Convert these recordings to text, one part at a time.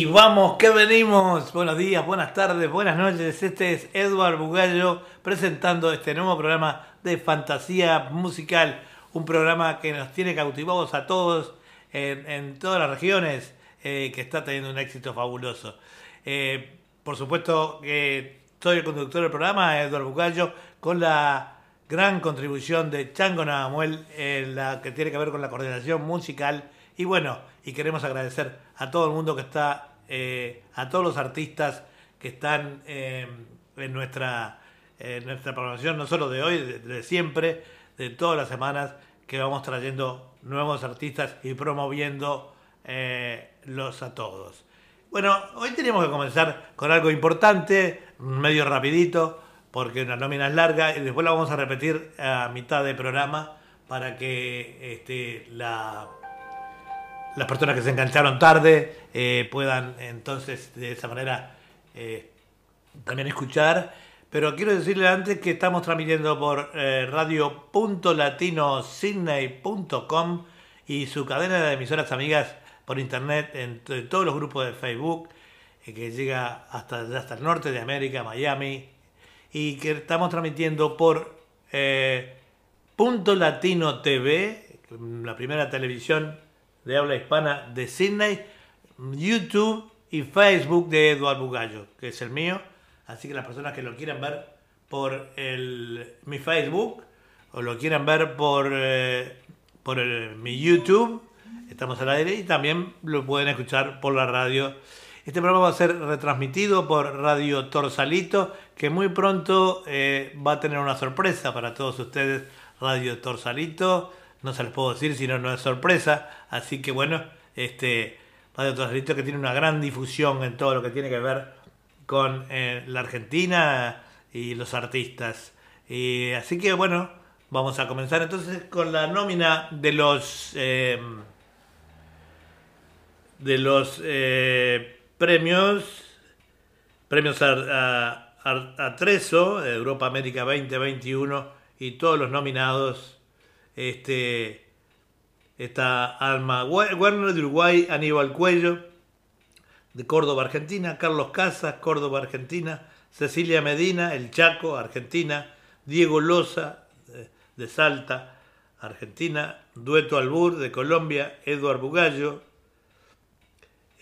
Y vamos, que venimos. Buenos días, buenas tardes, buenas noches. Este es Edward Bugallo presentando este nuevo programa de fantasía musical. Un programa que nos tiene cautivados a todos en, todas las regiones, eh, que está teniendo un éxito fabuloso. Eh, por supuesto que soy el conductor del programa, Edward Bugallo, con la gran contribución de Chango Navamuel, en la que tiene que ver con la coordinación musical. Y bueno, y queremos agradecer a todo el mundo que está, eh, a todos los artistas que están eh, en, nuestra, nuestra programación, no solo de hoy, de, siempre, de todas las semanas, que vamos trayendo nuevos artistas y promoviendo eh, los a todos. Bueno, hoy tenemos que comenzar con algo importante, medio rapidito, porque una nómina es larga y después la vamos a repetir a mitad de programa para que este, la las personas que se engancharon tarde eh, puedan entonces de esa manera eh, también escuchar. Pero quiero decirle antes que estamos transmitiendo por eh, radio.latinosidney.com y su cadena de emisoras amigas por internet en, todos los grupos de Facebook que llega hasta, hasta el norte de América, Miami, y que estamos transmitiendo por Punto Latino TV, la primera televisión de habla hispana de Sydney, YouTube y Facebook de Eduardo Bugallo, que es el mío. Así que las personas que lo quieran ver por mi Facebook o lo quieran ver por, eh, mi YouTube, estamos al aire y también lo pueden escuchar por la radio. Este programa va a ser retransmitido por Radio Torsalito, que muy pronto eh, va a tener una sorpresa para todos ustedes. Radio Torsalito no se les puedo decir si no, es sorpresa. Así que bueno, este Radio Torsalito que tiene una gran difusión en todo lo que tiene que ver con eh, la Argentina y los artistas. Y, así que bueno, vamos a comenzar entonces con la nómina de los em, de los eh, premios premios a, a, a Europa América 2021 y todos los nominados este, está Alma. Werner de Uruguay, Aníbal Cuello de Córdoba, Argentina, Carlos Casas, Córdoba, Argentina, Cecilia Medina, El Chaco, Argentina, Diego Loza de Salta, Argentina, Dueto Albur de Colombia, Eduard Bugallo,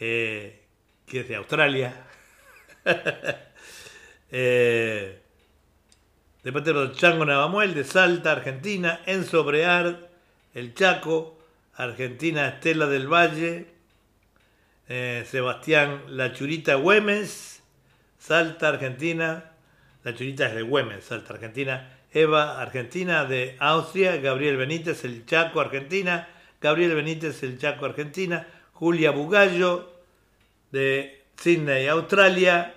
eh, que es de Australia, eh, de los Chango Navamuel de Salta, Argentina, Enzo Breard, El Chaco, Argentina, Estela del Valle, eh, Sebastián La Churita Güemes, Salta, Argentina, La Churita es de Güemes, Salta, Argentina, Eva, Argentina, de Austria, Gabriel Benítez, El Chaco, Argentina, Gabriel Benítez, El Chaco, Argentina, Julia Bugallo, de Sydney, Australia,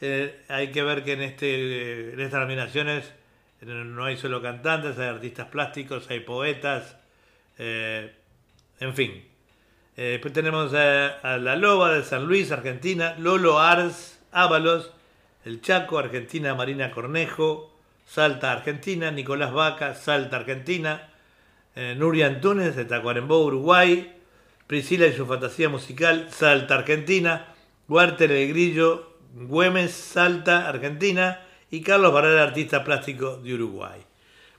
eh, hay que ver que en, este, estas nominaciones eh, no hay solo cantantes, hay artistas plásticos, hay poetas, eh, en fin. después tenemos a, La Loba de San Luis, Argentina, Lolo Ars, Ábalos, El Chaco, Argentina, Marina Cornejo, Salta, Argentina, Nicolás Vaca, Salta, Argentina, Nuria Antunes de Tacuarembó, Uruguay, Priscila y su fantasía musical, Salta, Argentina, Walter de Grillo, Güemes, Salta, Argentina, y Carlos Barrera, artista plástico de Uruguay.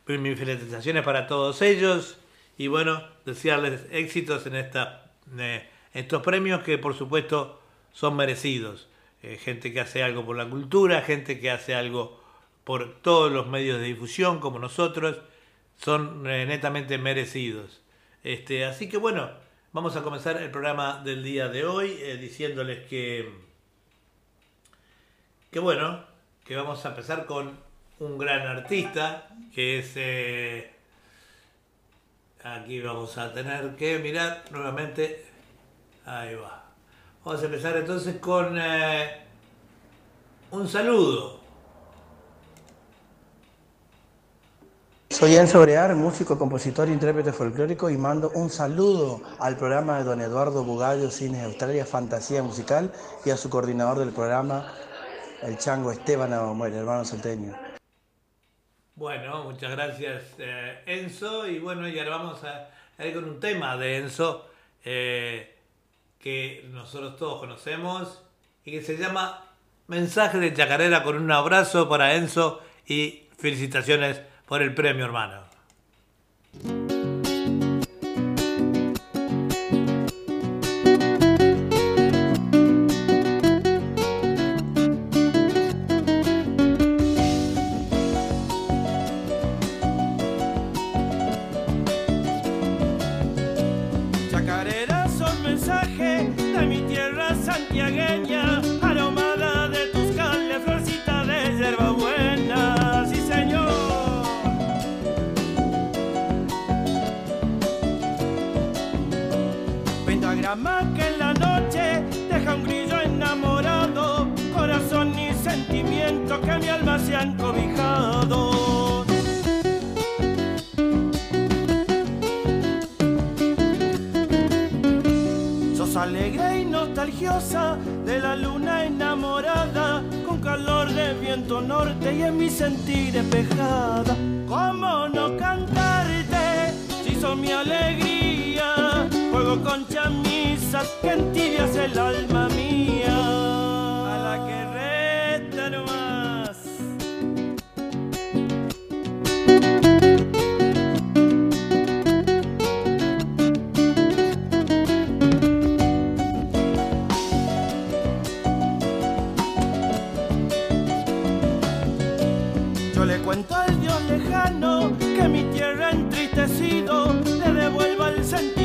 Mis felicitaciones para todos ellos y bueno, desearles éxitos en esta, eh, estos premios que por supuesto son merecidos. Eh, gente que hace algo por la cultura, gente que hace algo por todos los medios de difusión como nosotros, son eh, netamente merecidos. Este, así que bueno, vamos a comenzar el programa del día de hoy diciéndoles que que bueno, que vamos a empezar con un gran artista, que es... Eh, aquí vamos a tener que mirar nuevamente. Ahí va. Vamos a empezar entonces con eh, un saludo. Soy Enzo Brear, músico, compositor, intérprete folclórico y mando un saludo al programa de don Eduardo Bugallo, Cines Australia, Fantasía Musical y a su coordinador del programa, el chango Esteban el hermano salteño. Bueno, muchas gracias eh, Enzo y bueno, y ahora vamos a, ir con un tema de Enzo. Eh, que nosotros todos conocemos y que se llama Mensaje de Chacarera con un abrazo para Enzo y felicitaciones por el premio, hermano. Alegre y nostalgiosa de la luna enamorada, con calor de viento norte y en mi sentir despejada. ¿Cómo no cantarte si sos mi alegría? Juego con chamisas que entibias el alma mía. sentí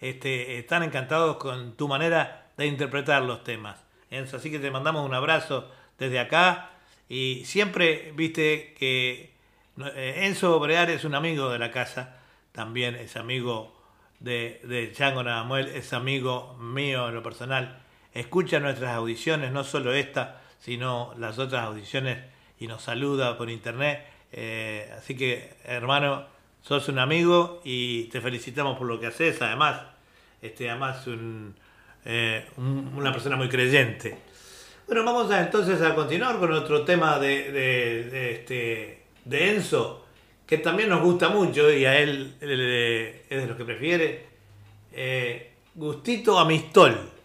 este, están encantados con tu manera de interpretar los temas. Enzo, así que te mandamos un abrazo desde acá y siempre viste que eh, Enzo Obrear es un amigo de la casa, también es amigo de, de Chango Nadamuel, es amigo mío en lo personal escucha nuestras audiciones, no solo esta, sino las otras audiciones y nos saluda por internet. Eh, así que, hermano, sos un amigo y te felicitamos por lo que haces. Además, este, además eh, una persona muy creyente. Bueno, vamos a, entonces a continuar con otro tema de, este, de Enzo, que también nos gusta mucho y a él, es de los que prefiere. Eh, Gustito Amistol.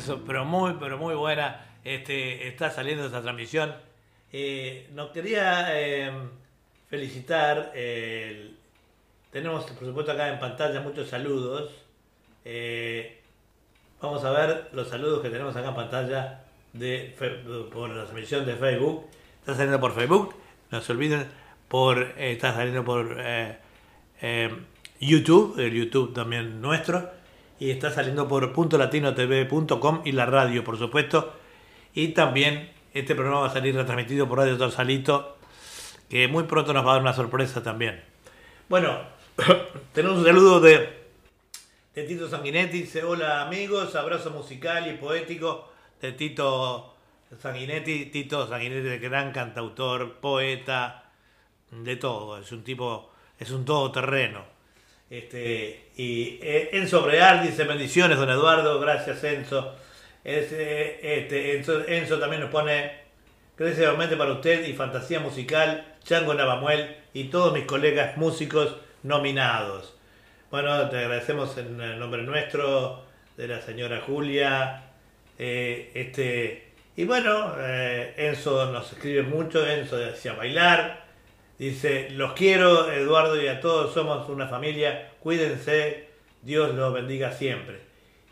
Enzo, pero muy, pero muy buena. Este, está saliendo esa transmisión. Eh, nos quería eh, felicitar. tenemos, por supuesto, acá en pantalla muchos saludos. Eh, vamos a ver los saludos que tenemos acá en pantalla de, por la transmisión de Facebook. Está saliendo por Facebook. No se olviden. Por, eh, está saliendo por eh, YouTube, el YouTube también nuestro. Y está saliendo por puntolatinotv.com y la radio, por supuesto. Y también este programa va a salir retransmitido por Radio Torsalito, que muy pronto nos va a dar una sorpresa también. Bueno, tenemos un saludo de, de Tito Sanguinetti. Dice, hola amigos, abrazo musical y poético de Tito Sanguinetti. Tito Sanguinetti, gran cantautor, poeta, de todo. Es un tipo, es un todoterreno. Este, y eh, Enzo Breal dice bendiciones, don Eduardo, gracias Enzo. Eh, este, Enzo, Enzo también nos pone gracias para usted y Fantasía Musical, Chango Navamuel y todos mis colegas músicos nominados. Bueno, te agradecemos en el nombre nuestro, de la señora Julia. eh, este, y bueno, eh, Enzo nos escribe mucho, Enzo decía bailar. Dice, los quiero, Eduardo, y a todos somos una familia. Cuídense, Dios los bendiga siempre.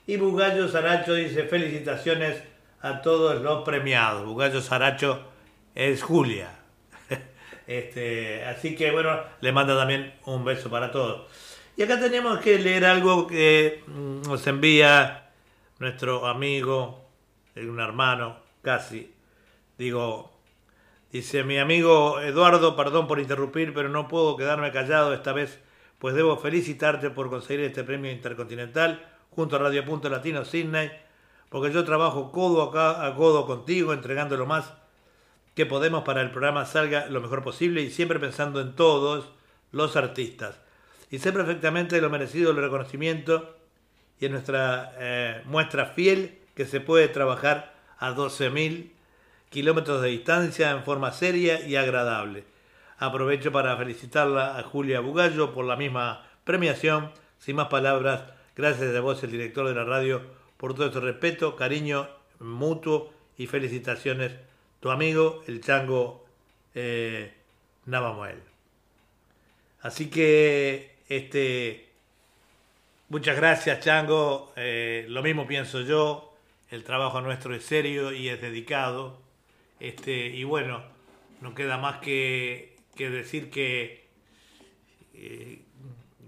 Y Bugallo Saracho dice, felicitaciones a todos los premiados. Bugallo Saracho es Julia. Este, así que bueno, le manda también un beso para todos. Y acá tenemos que leer algo que mm, nos envía nuestro amigo, un hermano, casi. Digo, Dice mi amigo Eduardo, perdón por interrumpir, pero no puedo quedarme callado esta vez, pues debo felicitarte por conseguir este premio intercontinental junto a Radio Punto Latino Sydney, porque yo trabajo codo a codo contigo, entregando lo más que podemos para el programa salga lo mejor posible y siempre pensando en todos los artistas. Y sé perfectamente lo merecido el reconocimiento y en nuestra eh, muestra fiel que se puede trabajar a 12.000 kilómetros de distancia en forma seria y agradable. Aprovecho para felicitarla a Julia Bugallo por la misma premiación. Sin más palabras, gracias a vos, el director de la radio, por todo este respeto, cariño mutuo y felicitaciones. Tu amigo, el chango eh, Navamuel. Así que, este, muchas gracias, chango. Eh, lo mismo pienso yo. El trabajo nuestro es serio y es dedicado. Este, y bueno, no queda más que, que decir que, eh,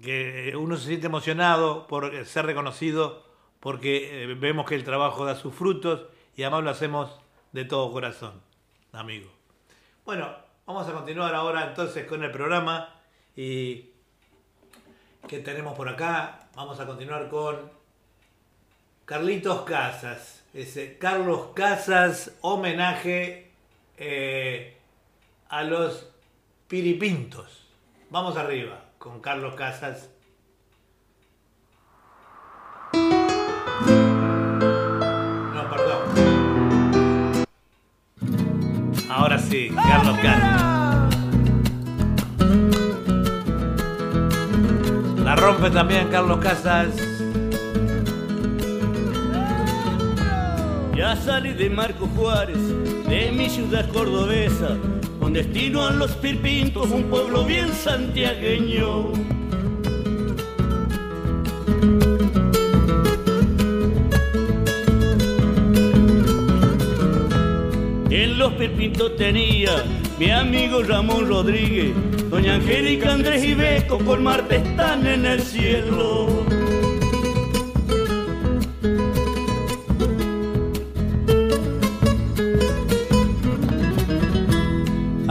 que uno se siente emocionado por ser reconocido porque eh, vemos que el trabajo da sus frutos y además lo hacemos de todo corazón, amigo. Bueno, vamos a continuar ahora entonces con el programa y que tenemos por acá. Vamos a continuar con Carlitos Casas. Ese Carlos Casas, homenaje eh, a los piripintos. Vamos arriba con Carlos Casas. No, perdón. Ahora sí, Carlos Casas. La rompe también Carlos Casas. Ya salí de Marco Juárez, de mi ciudad cordobesa, con destino a los Pirpintos, un pueblo bien santiagueño. En los Pirpintos tenía mi amigo Ramón Rodríguez, doña Angélica Andrés y Beco, con Marte están en el cielo.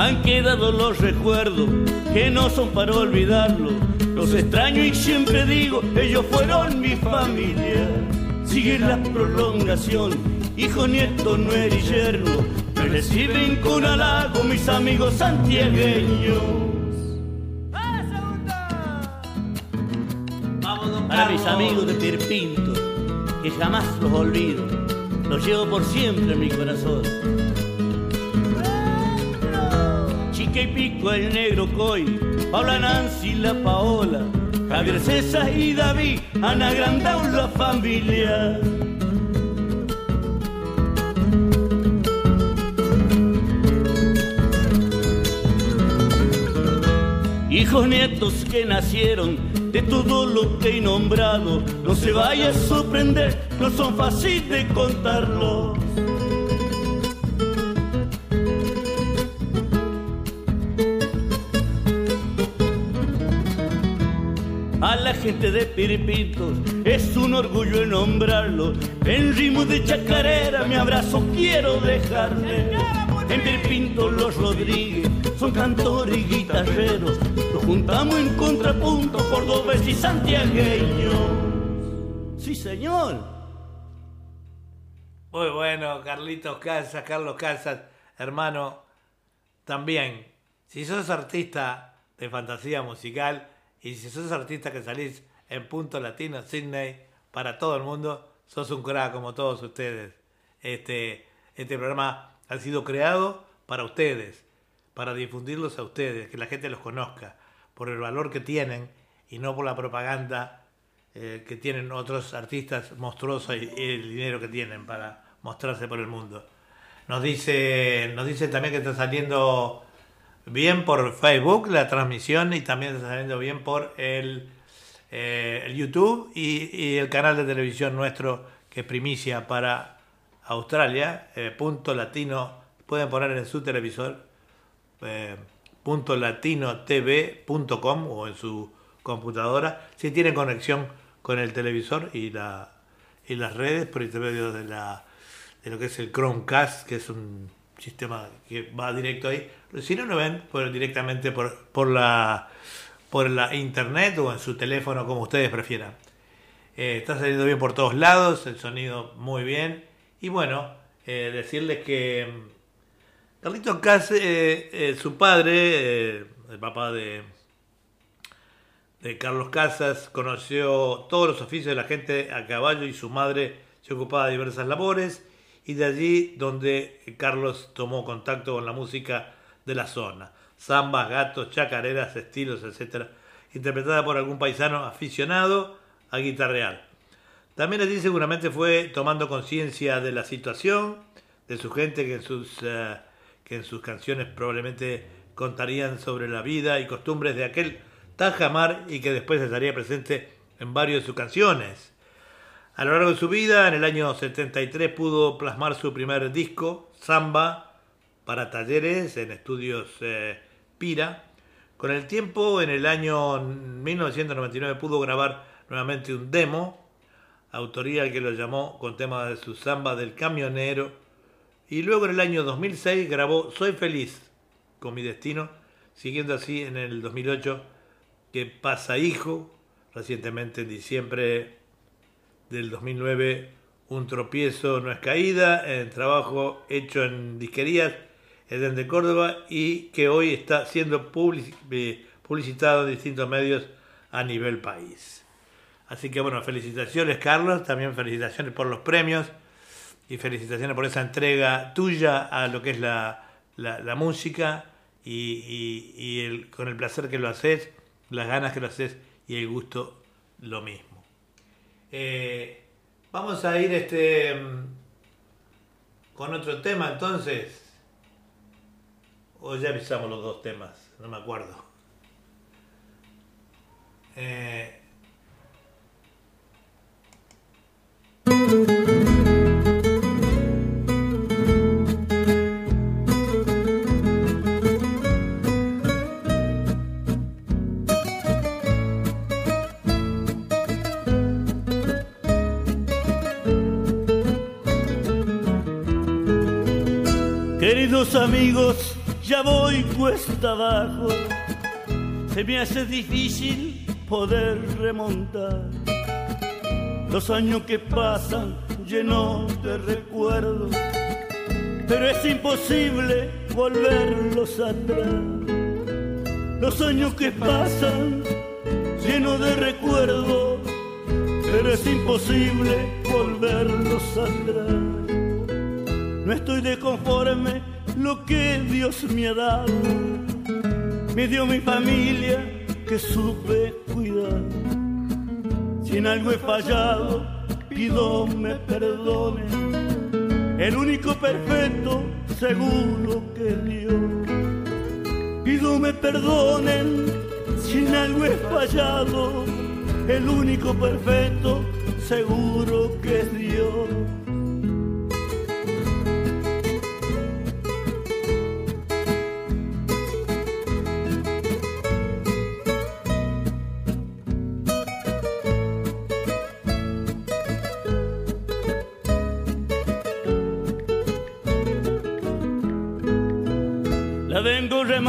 Han quedado los recuerdos que no son para olvidarlo. Los extraño y siempre digo, ellos fueron mi familia. Sigue la prolongación, hijo, nieto, nuera y yerno. Me reciben con halago mis amigos santiagueños. Para mis amigos de Pirpinto, que jamás los olvido, los llevo por siempre en mi corazón. Quique y Pico, el negro Coy, Paula Nancy, la Paola, Javier César y David han agrandado la familia. Hijos nietos que nacieron de todo lo que he nombrado, no se vaya a sorprender, no son fáciles de contarlos. De Piripitos es un orgullo nombrarlo. En ritmo de chacarera mi abrazo quiero dejarle. En Piripinto los Rodríguez son cantores y guitarreros. Los juntamos en contrapunto cordobés y santiagueños. Sí, señor. Muy bueno, Carlitos Casas, Carlos Casas, hermano, también. Si sos artista de fantasía musical y si sos artista que salís en Punto Latino, Sydney, para todo el mundo, sos un crack como todos ustedes. Este, este programa ha sido creado para ustedes, para difundirlos a ustedes, que la gente los conozca, por el valor que tienen y no por la propaganda eh, que tienen otros artistas monstruosos y, y, el dinero que tienen para mostrarse por el mundo. Nos dice, nos dice también que está saliendo bien por Facebook la transmisión y también está saliendo bien por el, eh, YouTube y, el canal de televisión nuestro que es primicia para Australia, eh, punto latino, pueden poner en su televisor eh, punto latinotv.com o en su computadora si tienen conexión con el televisor y, la, y las redes por intermedio de, la, de lo que es el Chromecast, que es un sistema que va directo ahí. Si no lo ven, directamente por, por, la, por la internet o en su teléfono, como ustedes prefieran. Eh, está saliendo bien por todos lados, el sonido muy bien. Y bueno, eh, decirles que mm, Carlitos Cas, eh, su padre, el papá de, de Carlos Casas, conoció todos los oficios de la gente a caballo y su madre se ocupaba de diversas labores y de allí donde Carlos tomó contacto con la música de la zona. Zambas, gatos, chacareras, estilos, etc. Interpretada por algún paisano aficionado a guitarrear. También allí seguramente fue tomando conciencia de la situación, de su gente que en, sus, uh, que en sus canciones probablemente contarían sobre la vida y costumbres de aquel Tajamar y que después estaría presente en varias de sus canciones. A lo largo de su vida, en el año 73 pudo plasmar su primer disco, Samba, para talleres en estudios eh, Pira. Con el tiempo, en el año 1999 pudo grabar nuevamente un demo, autoría que lo llamó con tema de su Samba del camionero. Y luego en el año 2006 grabó Soy feliz con mi destino, siguiendo así en el 2008 que pasa hijo, recientemente en diciembre del 2009, Un tropiezo no es caída, en trabajo hecho en disquerías, Edén de Córdoba, y que hoy está siendo publicitado en distintos medios a nivel país. Así que bueno, felicitaciones Carlos, también felicitaciones por los premios y felicitaciones por esa entrega tuya a lo que es la, música y, con el placer que lo haces, las ganas que lo haces y el gusto lo mismo. Eh, vamos a ir este con otro tema entonces. O ya avisamos los dos temas, no me acuerdo. Eh... Queridos amigos, ya voy cuesta abajo. Se me hace difícil poder remontar. Los años que pasan llenos de recuerdos, pero es imposible volverlos atrás. Los años que pasan llenos de recuerdos, pero es imposible volverlos atrás. No estoy de conforme lo que Dios me ha dado. Me dio mi familia que supe cuidar. Si en algo he fallado, pido me perdone. El único perfecto, seguro que Dios. Pido me perdonen si algo he fallado, el único perfecto seguro que es Dios.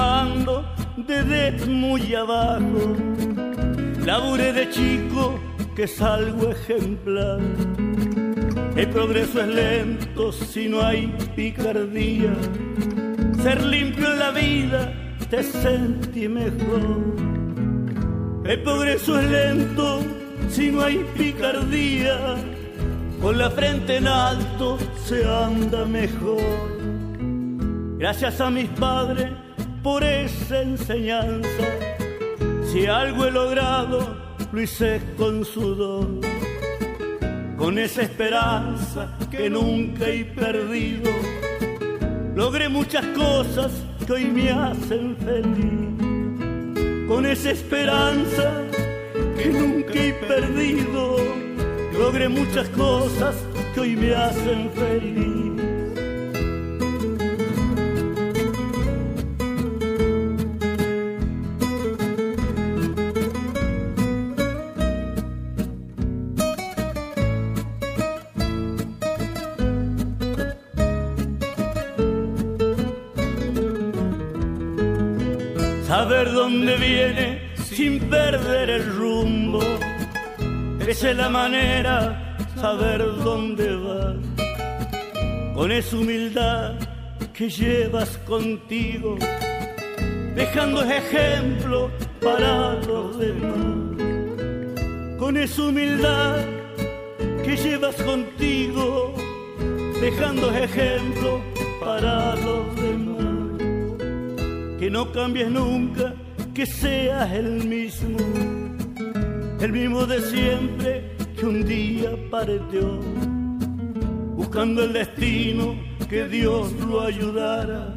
Remando desde muy abajo. Labure de chico que salgo ejemplar. El progreso es lento si no hay picardía. Ser limpio en la vida te sentí mejor. El progreso es lento si no hay picardía. Con la frente en alto se anda mejor. Gracias a mis padres por esa enseñanza. Si algo he logrado, lo hice con sudor. Con esa esperanza que nunca he perdido. Logré muchas cosas que hoy me hacen feliz. Con esa esperanza que nunca he perdido. Logré muchas cosas que hoy me hacen feliz. Dónde viene sin perder el rumbo. Esa es la manera, saber dónde vas. Con esa humildad que llevas contigo, dejando ejemplo para los demás. Con esa humildad que llevas contigo, dejando ejemplo para los demás que no cambies nunca, que seas el mismo, el mismo de siempre que un día partió, buscando el destino que Dios lo ayudara.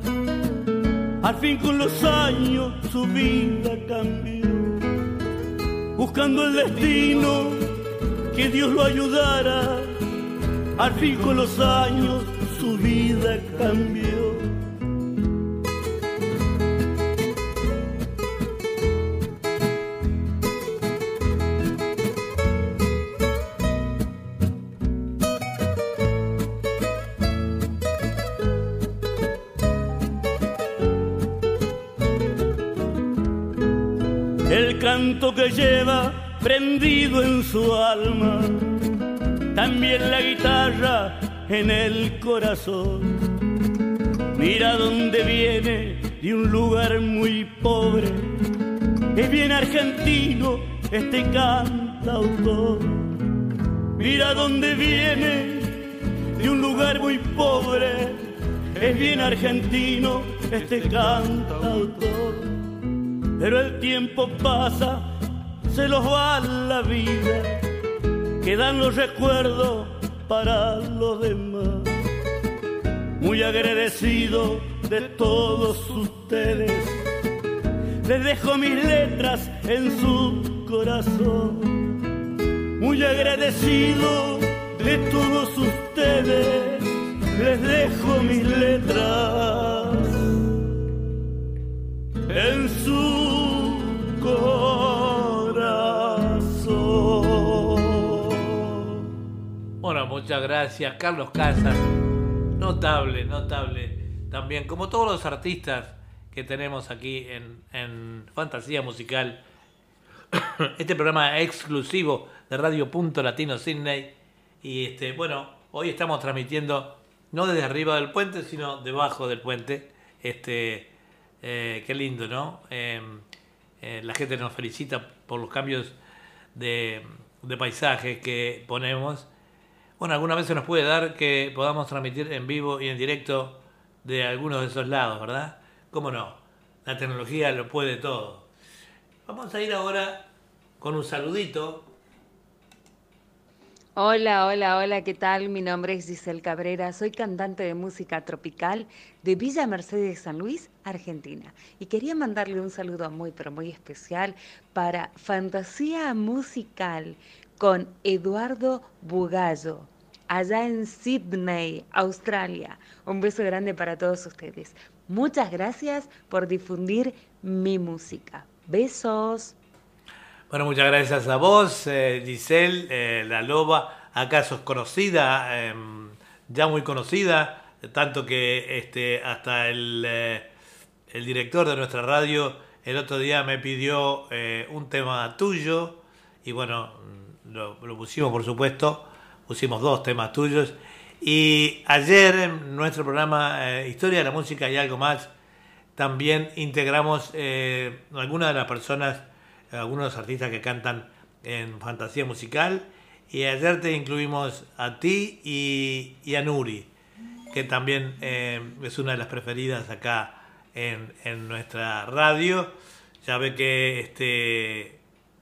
Al fin con los años su vida cambió, buscando el destino que Dios lo ayudara. Al fin con los años su vida cambió. Que lleva prendido en su alma, también la guitarra en el corazón. Mira dónde viene de un lugar muy pobre, es bien argentino este cantautor. Mira dónde viene de un lugar muy pobre, es bien argentino este cantautor. Pero el tiempo pasa se los va la vida, quedan los recuerdos para los demás. Muy agradecido de todos ustedes, les dejo mis letras en su corazón. Muy agradecido de todos ustedes, les dejo mis letras en su muchas gracias. Carlos Casas, notable, notable. También, como todos los artistas que tenemos aquí en, Fantasía Musical, este programa exclusivo de Radio Punto Latino Sydney. Y este, bueno, hoy estamos transmitiendo no desde arriba del puente, sino debajo del puente. Este, eh, qué lindo, ¿no? Em, eh, la gente nos felicita por los cambios de, de paisaje que ponemos bueno, alguna vez se nos puede dar que podamos transmitir en vivo y en directo de algunos de esos lados, ¿verdad? ¿Cómo no? La tecnología lo puede todo. Vamos a ir ahora con un saludito. Hola, hola, hola, ¿qué tal? Mi nombre es Giselle Cabrera, soy cantante de música tropical de Villa Mercedes San Luis, Argentina. Y quería mandarle un saludo muy, pero muy especial para Fantasía Musical con Eduardo Bugallo, allá en Sydney, Australia. Un beso grande para todos ustedes. Muchas gracias por difundir mi música. Besos. Bueno, muchas gracias a vos, eh, Giselle, eh, la loba. Acaso es conocida, em, ya muy conocida, tanto que este, hasta el, eh, el, director de nuestra radio el otro día me pidió un tema tuyo y bueno, lo, lo, pusimos por supuesto, pusimos dos temas tuyos. Y ayer en nuestro programa Historia de la Música y algo más, también integramos algunas de las personas algunos artistas que cantan en fantasía musical. Y ayer te incluimos a ti y, a Nuri, que también eh, es una de las preferidas acá en, nuestra radio. Ya ve que este,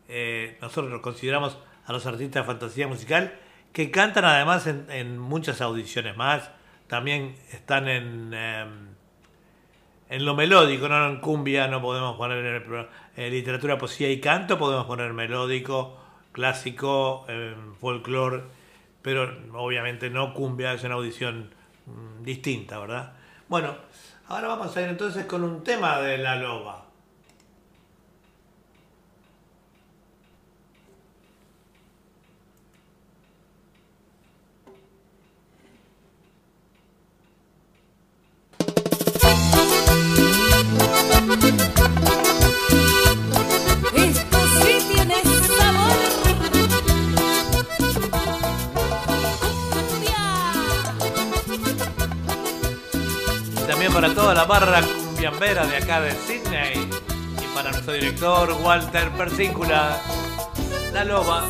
eh, nosotros consideramos a los artistas de fantasía musical que cantan además en, muchas audiciones más. También están en, em, en lo melódico, no en cumbia, no podemos poner en el programa eh, literatura, poesía y canto, podemos poner melódico, clásico, eh, folclore, pero obviamente no cumbia, es una audición mm, distinta, ¿verdad? Bueno, ahora vamos a ir entonces con un tema de la loba. Para toda la barra cumbiambera de acá de Sydney y para nuestro director Walter Persíncula, La Loba.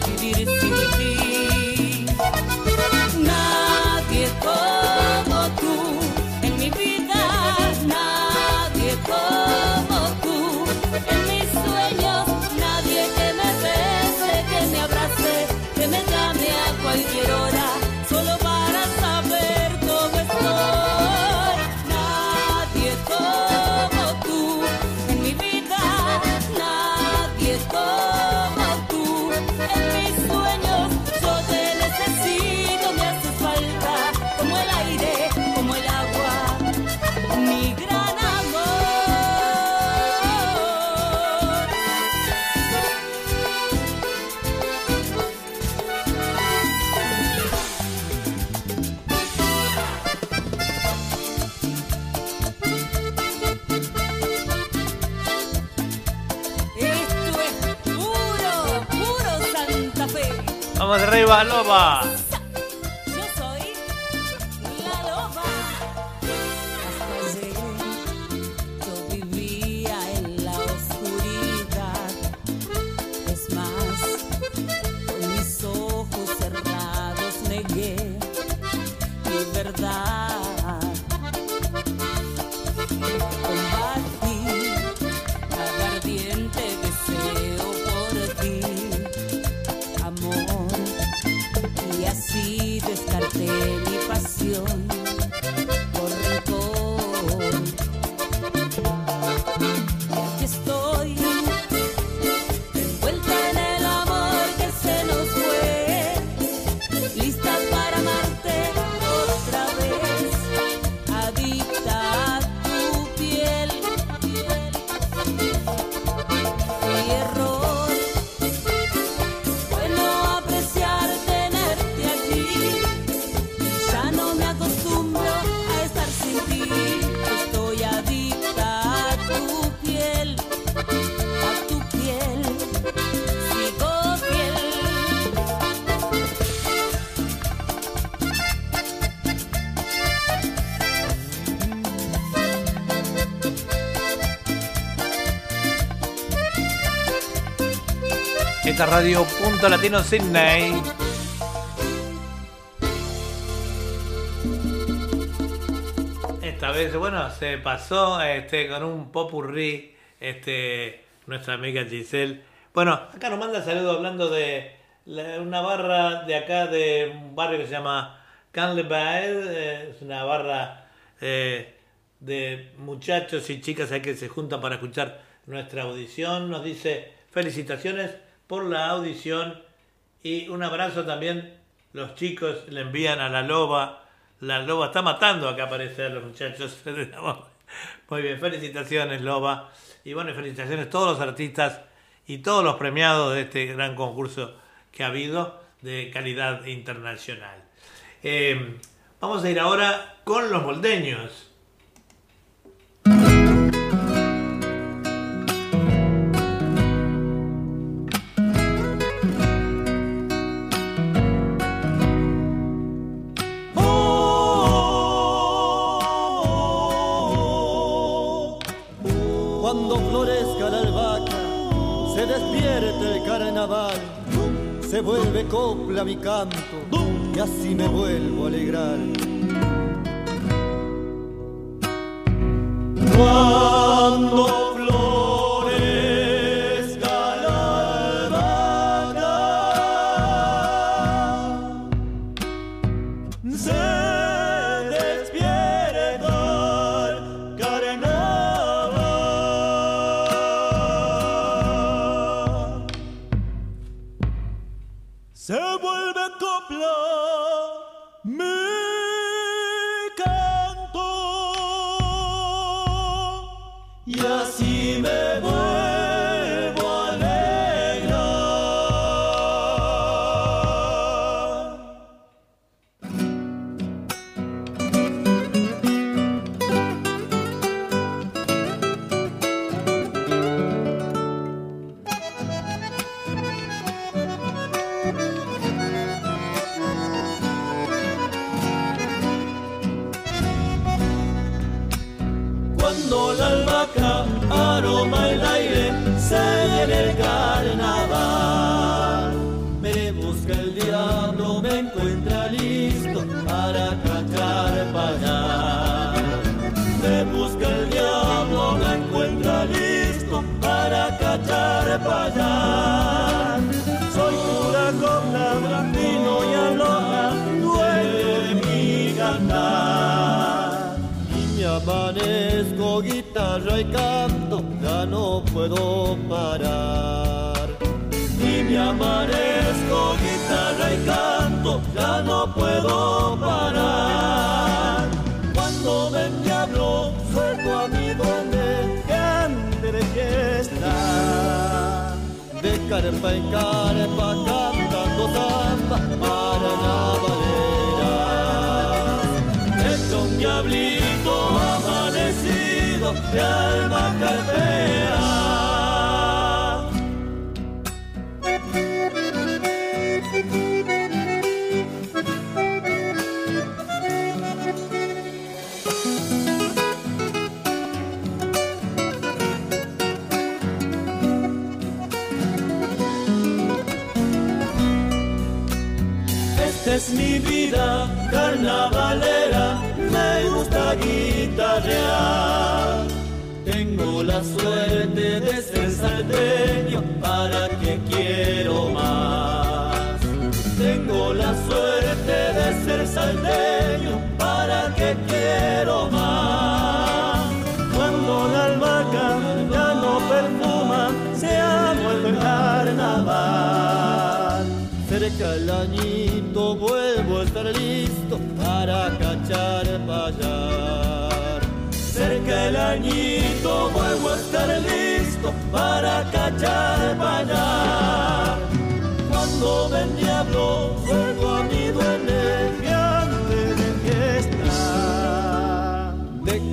Como tú en Vamos Radio Punto Latino Sydney. Esta vez, bueno, se pasó este, con un popurrí este, nuestra amiga Giselle. Bueno, acá nos manda saludos hablando de una barra de acá, de un barrio que se llama Canlebaed. eh, es una barra eh, de muchachos y chicas que se juntan para escuchar nuestra audición. Nos dice felicitaciones por la audición y un abrazo también. Los chicos le envían a la loba. La loba está matando acá parece a los muchachos. Muy bien, felicitaciones loba. Y bueno, felicitaciones a todos los artistas y todos los premiados de este gran concurso que ha habido de calidad internacional. Eh, vamos a ir ahora con los moldeños. Vuelve copla mi canto y así me vuelvo a alegrar.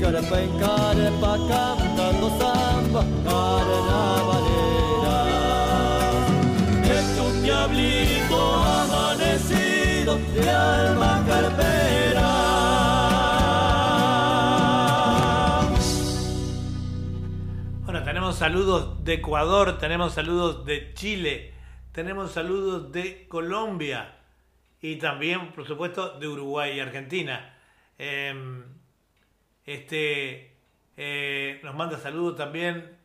De carpa en carpa cantando samba carnavalera. Es un diablito amanecido de alma carpera. Bueno, tenemos saludos de Ecuador, tenemos saludos de Chile, tenemos saludos de Colombia y también, por supuesto, de Uruguay y Argentina. Eh, este eh, nos manda saludos también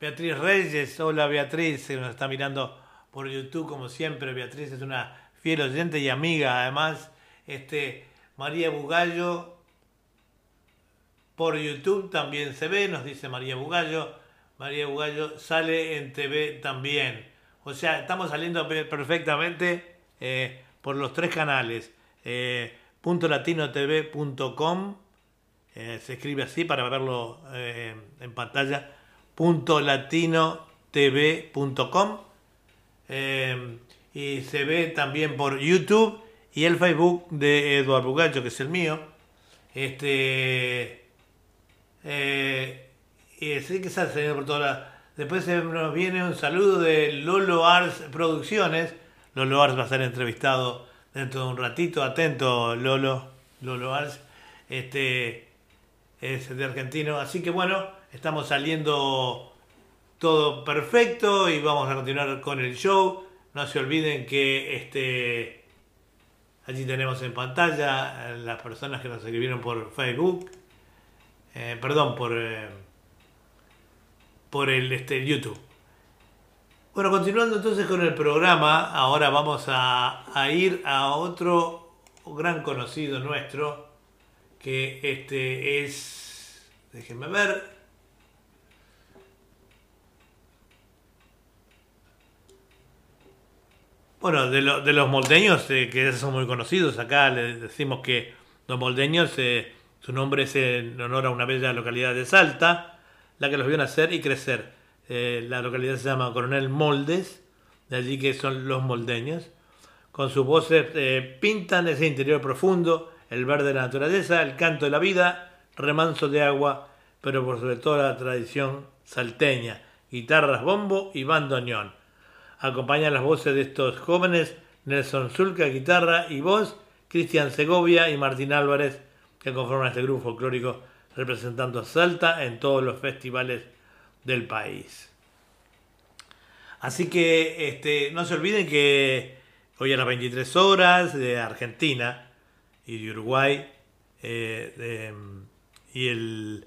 Beatriz Reyes. Hola Beatriz, que nos está mirando por YouTube como siempre. Beatriz es una fiel oyente y amiga. Además, este María Bugallo por YouTube también se ve, nos dice María Bugallo. María Bugallo sale en TV también. O sea, estamos saliendo pe- perfectamente eh, por los tres canales. Eh, punto latinotv.com eh, se escribe así para verlo eh, en pantalla. Latinotv.com eh, y se ve también por YouTube y el Facebook de Eduardo Bugallo, que es el mío. Este. Eh, y sí que se por todas las. Después nos viene un saludo de Lolo Ars Producciones. Lolo Ars va a ser entrevistado dentro de un ratito. Atento, Lolo. Lolo Ars. Este es de argentino. Así que bueno, estamos saliendo todo perfecto y vamos a continuar con el show. No se olviden que este allí tenemos en pantalla las personas que nos escribieron por Facebook. Eh, perdón, por, eh, por el este, YouTube. Bueno, continuando entonces con el programa, ahora vamos a, a ir a otro gran conocido nuestro, que este es, déjenme ver, Bueno, de, lo- de los moldeños, eh, que son muy conocidos, acá le decimos que los moldeños, eh, su nombre es en honor a una bella localidad de Salta, la que los vio nacer y crecer. Eh, la localidad se llama Coronel Moldes, de allí que son los moldeños. Con sus voces pintan ese interior profundo, el verde de la naturaleza, el canto de la vida, remanso de agua, pero por sobre todo la tradición salteña, guitarras, bombo y bandoneón. Acompañan las voces de estos jóvenes Nelson Zulca, guitarra y voz, Cristian Segovia y Martín Álvarez, que conforman este grupo folclórico representando a Salta en todos los festivales del país. Así que este, no se olviden que hoy a las 23 horas de Argentina y de Uruguay eh, y el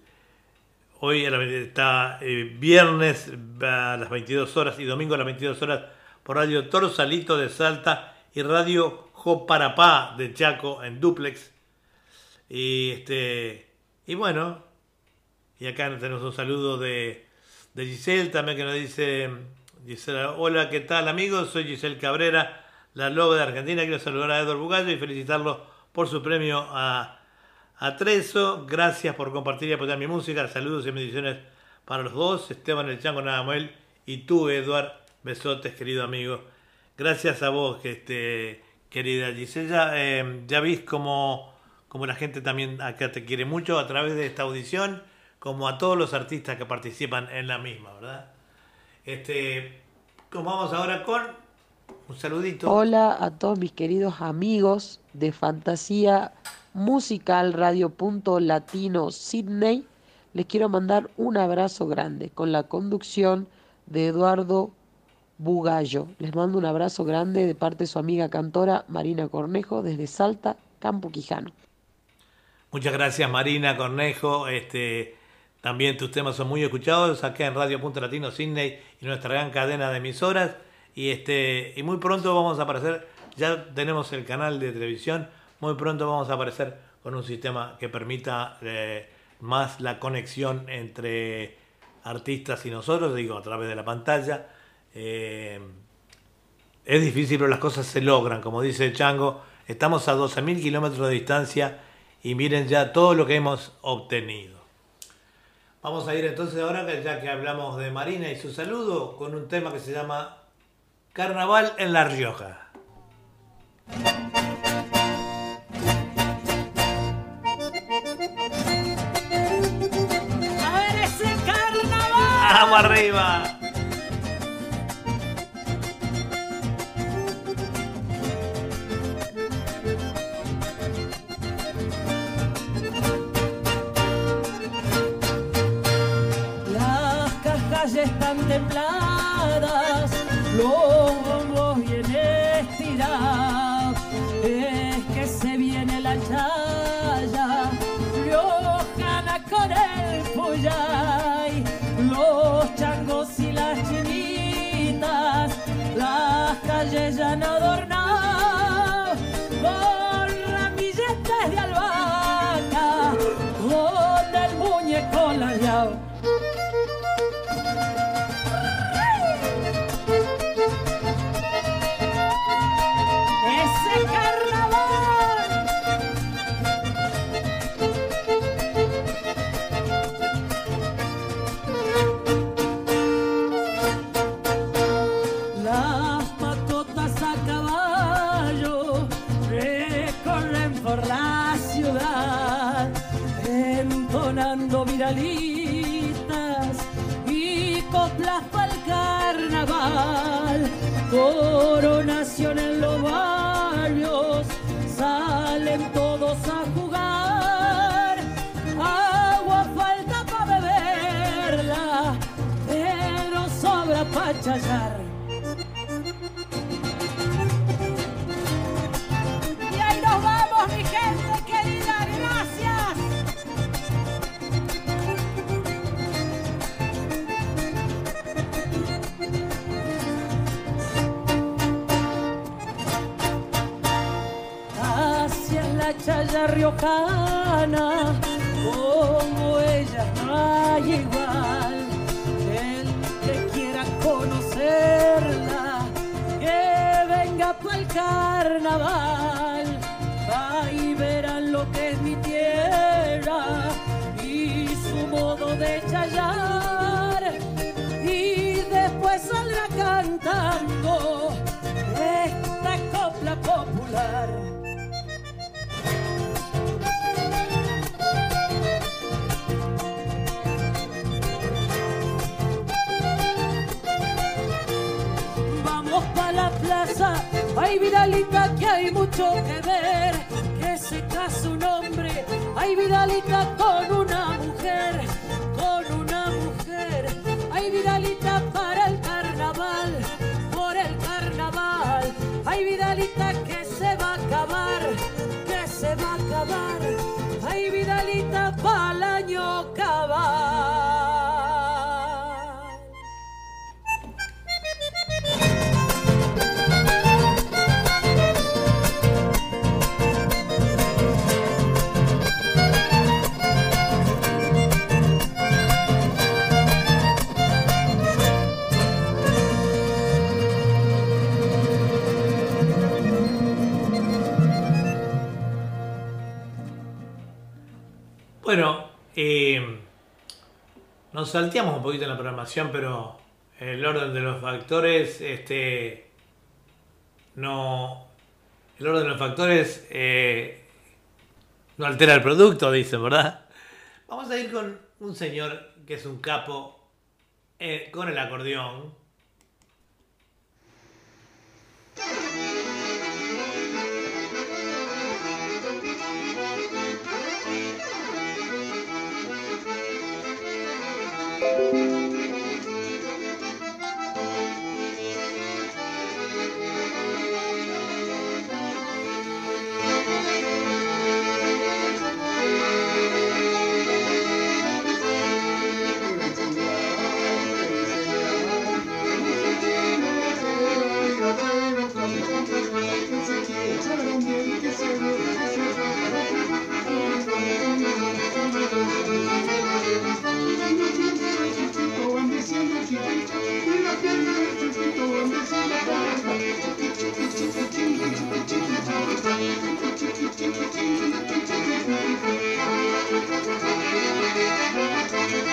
Hoy la- está eh, viernes a las 22 horas y domingo a las 22 horas por Radio Torsalito de Salta y Radio Joparapá de Chaco en duplex. Y este y bueno, y acá tenemos un saludo de, de Giselle también que nos dice Gisela, hola, ¿qué tal amigos? Soy Giselle Cabrera, la loba de Argentina. Quiero saludar a Eduardo Bugallo y felicitarlo por su premio a a Treso, gracias por compartir y apoyar mi música. Saludos y bendiciones para los dos, Esteban el Chango Nadamuel y tú, Eduard. Besotes, querido amigo. Gracias a vos, que este, querida Gisela. Eh, ya viste cómo, cómo la gente también acá te quiere mucho a través de esta audición, como a todos los artistas que participan en la misma, ¿verdad? Este, como vamos ahora con un saludito. Hola a todos mis queridos amigos de Fantasía Musical Radio Punto Latino Sydney. Les quiero mandar un abrazo grande con la conducción de Eduardo Bugallo. Les mando un abrazo grande de parte de su amiga cantora Marina Cornejo desde Salta, Campo Quijano. Muchas gracias Marina Cornejo. Este, también tus temas son muy escuchados acá en Radio Punto Latino Sydney y nuestra gran cadena de emisoras. Y, este, y muy pronto vamos a aparecer, ya tenemos el canal de televisión, muy pronto vamos a aparecer con un sistema que permita eh, más la conexión entre artistas y nosotros, digo, a través de la pantalla. Eh, es difícil, pero las cosas se logran, como dice Chango. Estamos a 12.000 kilómetros de distancia y miren ya todo lo que hemos obtenido. Vamos a ir entonces ahora, ya que hablamos de Marina y su saludo, con un tema que se llama Carnaval en La Rioja. A ver ese carnaval. ¡Vamos arriba! Las cajas ya están templadas, los las calles ya han adornado la chaya riojana, como ella no hay igual. El que quiera conocerla, que venga pa'l carnaval. Ahí verán lo que es mi tierra y su modo de chayar. Y después saldrá cantando esta copla popular. Ay Vidalita que hay mucho que ver, que se casa un hombre, ay Vidalita con una mujer, con una mujer, ay Vidalita para el carnaval, por el carnaval, ay Vidalita que se va a acabar, que se va a acabar, ay Vidalita para el año cabal. Bueno, eh, nos salteamos un poquito en la programación, pero el orden de los factores, este, no, el orden de los factores eh, no altera el producto, dicen, ¿verdad? Vamos a ir con un señor que es un capo eh, con el acordeón. Thank you.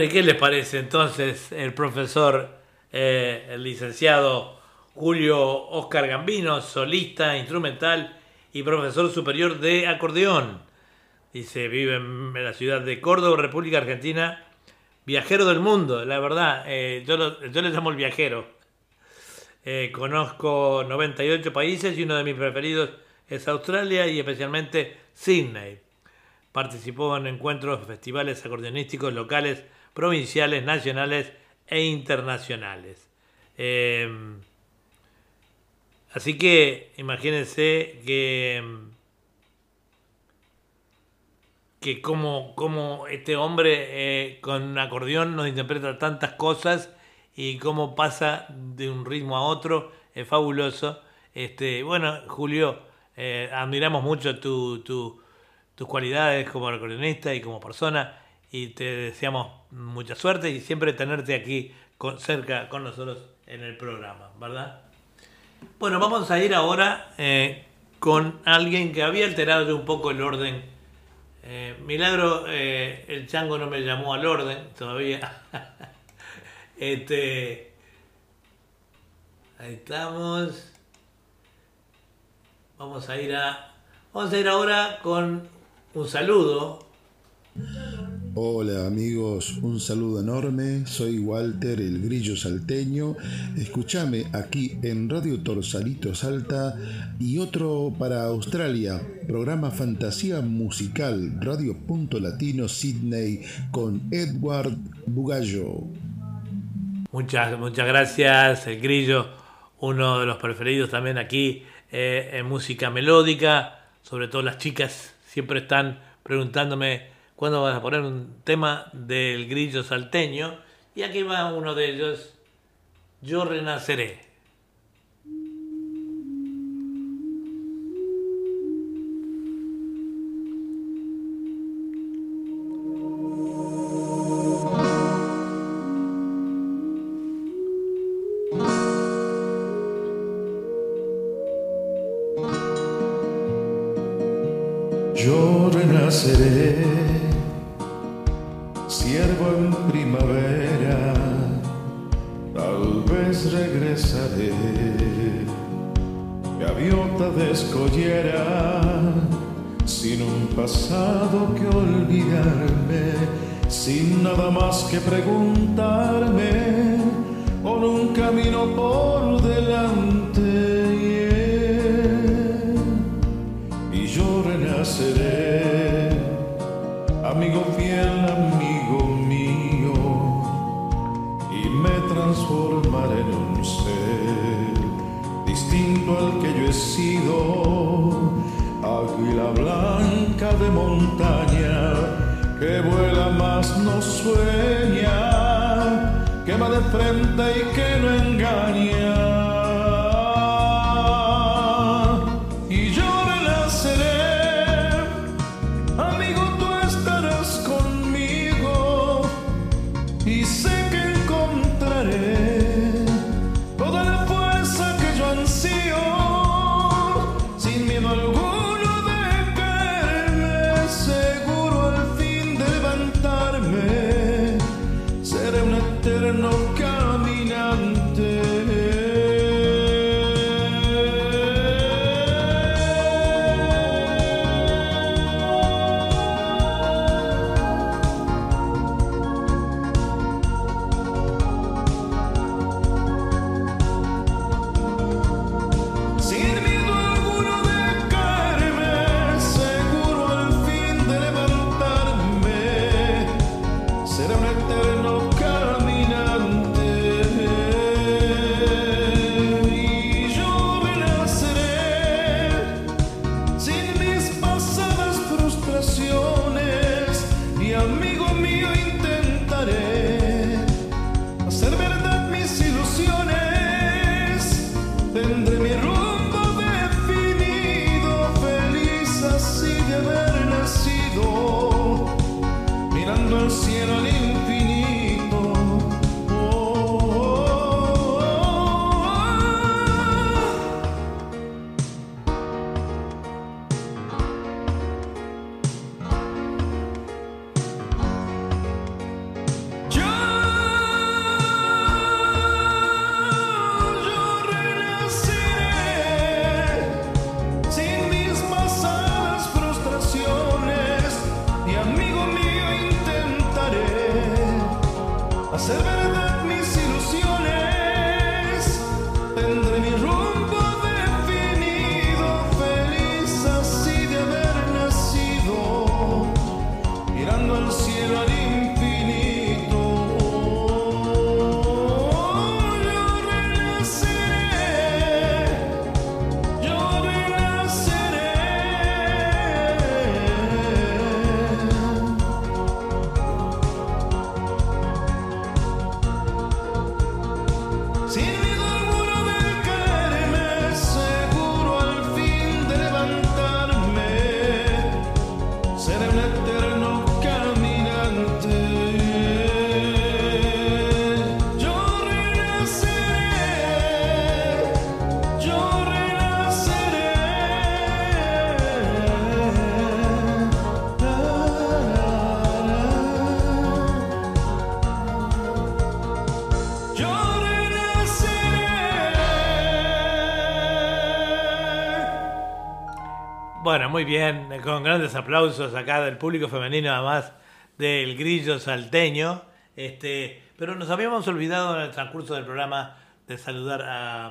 Bueno, ¿y qué les parece entonces el profesor, eh, el licenciado Julio Oscar Gambino, solista, instrumental y profesor superior de acordeón? Dice, vive en la ciudad de Córdoba, República Argentina, viajero del mundo, la verdad, eh, yo, lo- le llamo el viajero. Eh, conozco 98 países y uno de mis preferidos es Australia y especialmente Sydney. Participó en encuentros, festivales acordeonísticos locales, provinciales, nacionales e internacionales. Eh, así que imagínense que, que como, como este hombre eh, con acordeón nos interpreta tantas cosas y cómo pasa de un ritmo a otro, es fabuloso. Este, bueno, Julio, eh, admiramos mucho tu- tus cualidades como acordeonista y como persona y te deseamos mucha suerte y siempre tenerte aquí con- cerca con nosotros en el programa, ¿verdad? Bueno, vamos a ir ahora eh, con alguien que había alterado un poco el orden. Eh, milagro, eh, el chango no me llamó al orden todavía. este, ahí estamos. Vamos a ir a, vamos a ir ahora con un saludo. Hola amigos, un saludo enorme, soy Walter el Grillo Salteño, escúchame aquí en Radio Torsalito Salta y otro para Australia, programa Fantasía Musical, Radio Punto Latino Sydney con Edward Bugallo. Muchas, muchas gracias, el grillo, uno de los preferidos también aquí eh, en música melódica, sobre todo las chicas siempre están preguntándome cuándo vas a poner un tema del grillo salteño y aquí va uno de ellos, Yo renaceré. Que va de frente y que no engaña. Muy bien, con grandes aplausos acá del público femenino, además del grillo salteño. Este, pero nos habíamos olvidado en el transcurso del programa de saludar a,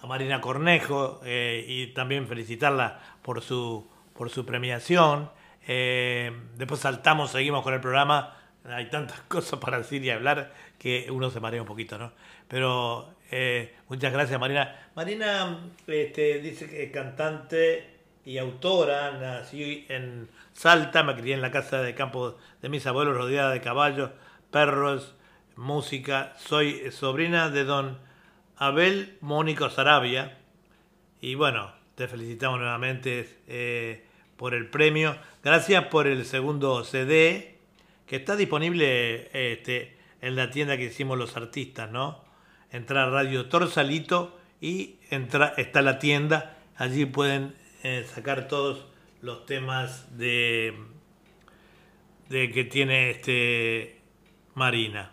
a Marina Cornejo eh, y también felicitarla por su, por su premiación. Eh, después saltamos, seguimos con el programa. Hay tantas cosas para decir y hablar que uno se marea un poquito, ¿no? Pero eh, muchas gracias, Marina. Marina este, dice que es cantante y autora, nací en Salta, me crié en la casa de campo de mis abuelos, rodeada de caballos, perros, música. Soy sobrina de don Abel Mónico Sarabia. Y bueno, te felicitamos nuevamente eh, por el premio. Gracias por el segundo CD, que está disponible este, en la tienda que hicimos los artistas, ¿no? Entra a Radio Torsalito y entra, está la tienda. Allí pueden eh, sacar todos los temas de, de que tiene este Marina.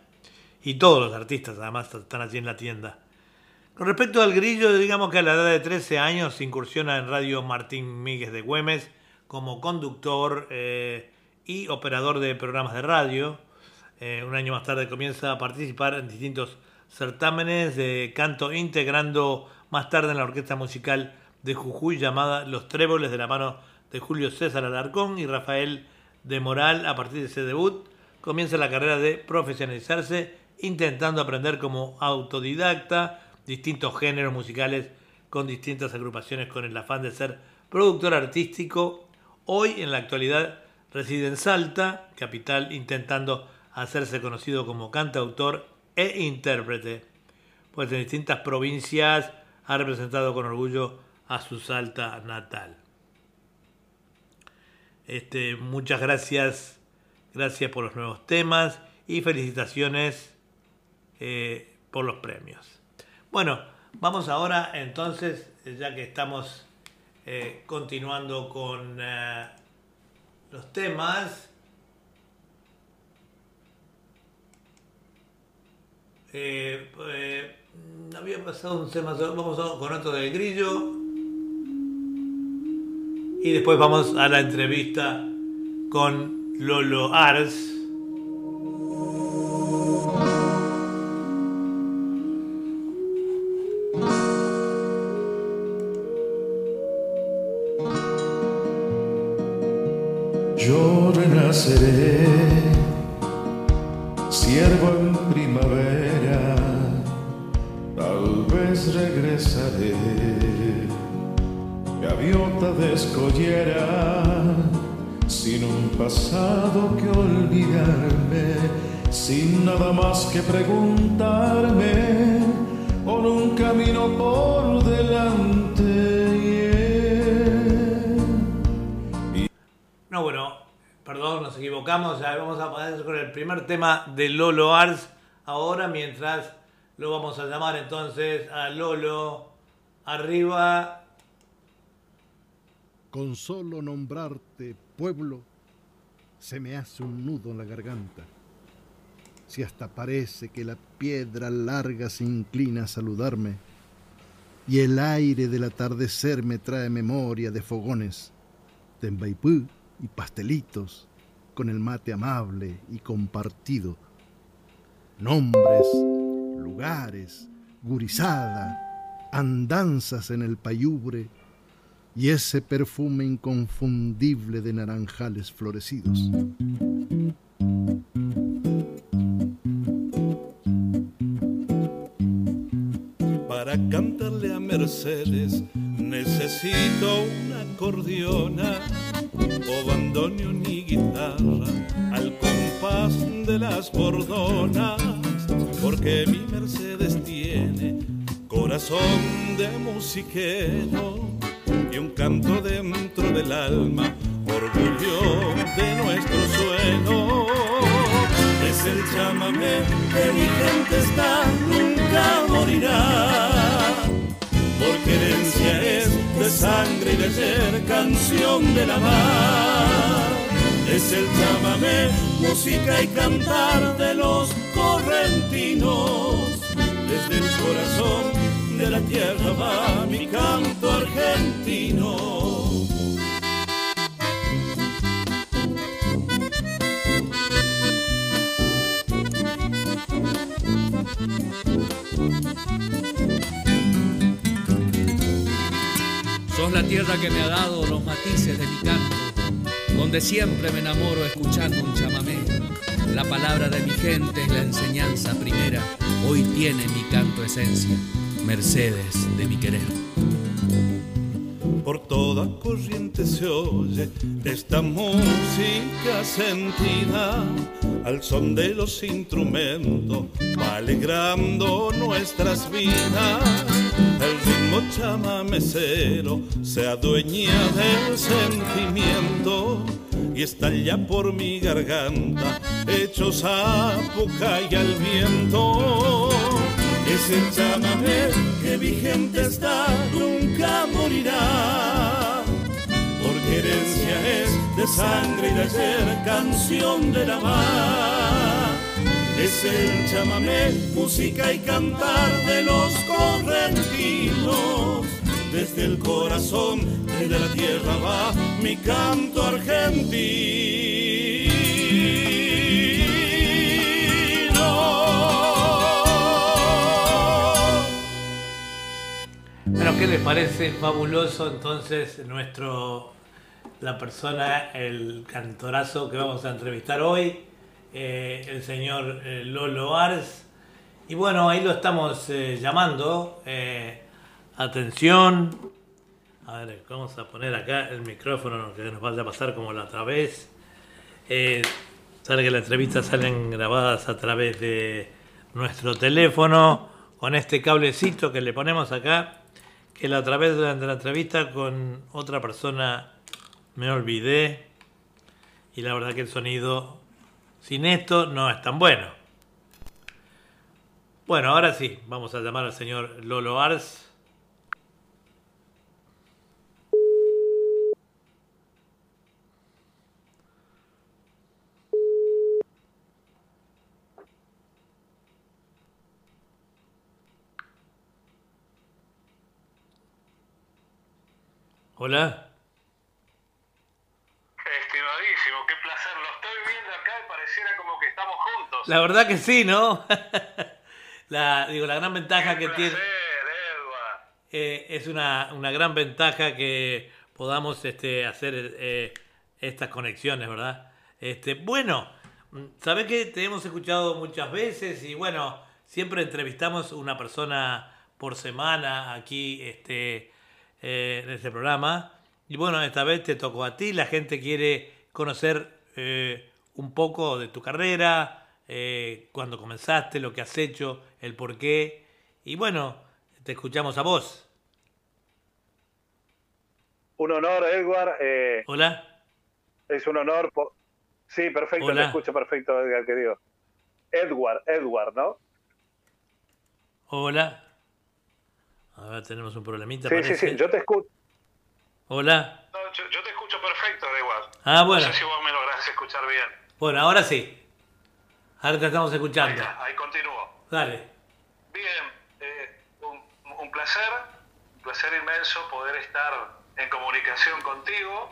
Y todos los artistas además están allí en la tienda. Con respecto al grillo, digamos que a la edad de 13 años incursiona en Radio Martín Míguez de Güemes como conductor eh, y operador de programas de radio. Eh, un año más tarde comienza a participar en distintos certámenes de canto, integrando más tarde en la orquesta musical de Jujuy llamada Los Tréboles de la mano de Julio César Alarcón y Rafael de Moral. A partir de ese debut comienza la carrera de profesionalizarse intentando aprender como autodidacta distintos géneros musicales con distintas agrupaciones con el afán de ser productor artístico. Hoy en la actualidad reside en Salta, capital, intentando hacerse conocido como cantautor e intérprete, pues en distintas provincias ha representado con orgullo a su Salta natal. Este, muchas gracias, gracias por los nuevos temas y felicitaciones eh, por los premios. Bueno, vamos ahora entonces, ya que estamos eh, continuando con eh, los temas. Eh, había pasado un tema, vamos con otro del grillo. Y después vamos a la entrevista con Lolo Ars. Yo renaceré, siervo pasado que olvidarme, sin nada más que preguntarme, con un camino por delante. yeah. No, bueno, perdón, nos equivocamos. Ya vamos a poner con el primer tema de Lolo Ars ahora, mientras lo vamos a llamar entonces a Lolo arriba. Con solo nombrarte pueblo, se me hace un nudo en la garganta. Si hasta parece que la piedra larga se inclina a saludarme, y el aire del atardecer me trae memoria de fogones, de embaipú y pastelitos, con el mate amable y compartido. Nombres, lugares, gurizada, andanzas en el payubre y ese perfume inconfundible de naranjales florecidos. Para cantarle a Mercedes necesito una acordeona o bandoneón ni guitarra al compás de las bordonas, porque mi Mercedes tiene corazón de musiquero y un canto dentro del alma, orgullo de nuestro suelo. Es el chamamé que mi gente está, nunca morirá porque herencia es de sangre y de ser canción de la mar. Es el chamamé, música y cantar de los correntinos. Desde el corazón de la tierra va mi canto argentino. Sos la tierra que me ha dado los matices de mi canto, donde siempre me enamoro escuchando un chamamé. La palabra de mi gente es la enseñanza primera, hoy tiene mi canto esencia. Mercedes de mi querer. Por toda corriente se oye esta música sentida al son de los instrumentos, alegrando nuestras vidas. El ritmo chamamecero se adueña del sentimiento y estalla por mi garganta, hechos a boca y al viento. Es el chamamé que vigente está, nunca morirá. Porque herencia es de sangre y de ayer, canción de la mar. Es el chamamé, música y cantar de los correntinos. Desde el corazón, desde la tierra va mi canto argentino. ¿Qué les parece fabuloso entonces nuestro la persona, el cantorazo que vamos a entrevistar hoy, eh, el señor eh, Lolo Ars? Y bueno, ahí lo estamos eh, llamando. atención. A ver, vamos a poner acá el micrófono que nos vaya a pasar como la otra vez. Sabe que las entrevistas salen grabadas a través de nuestro teléfono con este cablecito que le ponemos acá. Que la otra vez durante la entrevista con otra persona me olvidé. Y la verdad que el sonido sin esto no es tan bueno. Bueno, ahora sí, vamos a llamar al señor Lolo Ars. Hola. Estimadísimo, qué placer. Lo estoy viendo acá y pareciera como que estamos juntos. La verdad que sí, ¿no? la, digo, la gran ventaja que tiene eh, es una, una gran ventaja que podamos este, hacer eh, estas conexiones, ¿verdad? Este, bueno, sabes que te hemos escuchado muchas veces y bueno, siempre entrevistamos una persona por semana aquí este, eh, en este programa. Y bueno, esta vez te tocó a ti, la gente quiere conocer eh, un poco de tu carrera, eh, cuándo comenzaste, lo que has hecho, el por qué. Y bueno, te escuchamos a vos. Un honor, Edward. eh, Hola. es un honor. Sí, perfecto, Hola. te escucho perfecto, Edgar, querido. Edward, Edward, ¿no? Hola. A ver, tenemos un problemita. Sí, sí, parece. sí, yo te escucho. Hola. No, yo, yo te escucho perfecto, Edward. Ah, bueno. No sé si vos me lográs escuchar bien. Bueno, ahora sí. Ahora te estamos escuchando. Ahí continúo. Dale. Bien, eh, un, un placer, un placer inmenso poder estar en comunicación contigo.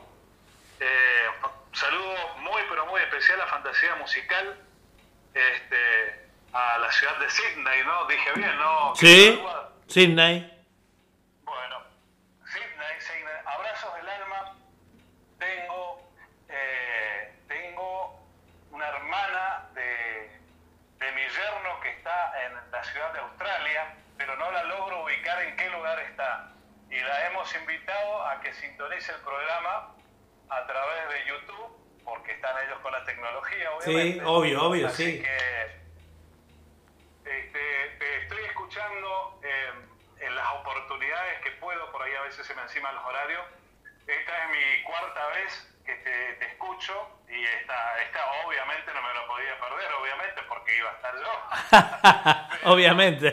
Eh, saludo muy, pero muy especial a Fantasía Musical, este, a la ciudad de Sydney, ¿no? Dije bien, ¿no? Sí, Sydney. Bueno, Sydney, Sydney, abrazos del alma. Tengo, eh, tengo una hermana de, de mi yerno que está en la ciudad de Australia, pero no la logro ubicar en qué lugar está. Y la hemos invitado a que sintonice el programa a través de YouTube, porque están ellos con la tecnología, obviamente. Sí, obvio, obvio, Así sí. que este, te estoy escuchando eh, en las oportunidades que puedo, por ahí a veces se me enciman los horarios. Esta es mi cuarta vez que te, te escucho y esta, esta obviamente no me lo podía perder, obviamente, porque iba a estar yo. Obviamente.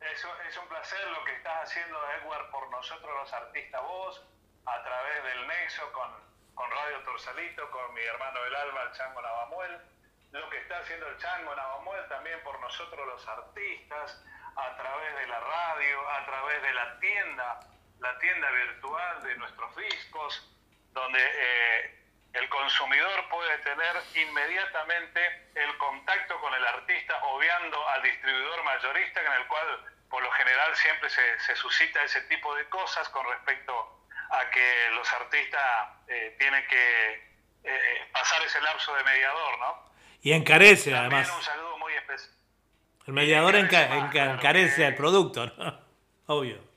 Es, un- es un placer lo que estás haciendo, Edward, por artistas vos, a través del Nexo con, con Radio Torsalito, con mi hermano del alma, el Chango Navamuel. Lo que está haciendo el Chango Navamuel también por nosotros los artistas, a través de la radio, a través de la tienda, la tienda virtual de nuestros discos, donde eh, el consumidor puede tener inmediatamente el contacto con el artista, obviando al distribuidor mayorista, en el cual por lo general siempre se, suscita ese tipo de cosas con respecto a que los artistas eh, tienen que eh, pasar ese lapso de mediador, ¿no? Y encarece, También además. un saludo muy especial. El mediador encarece el producto, ¿no? Obvio.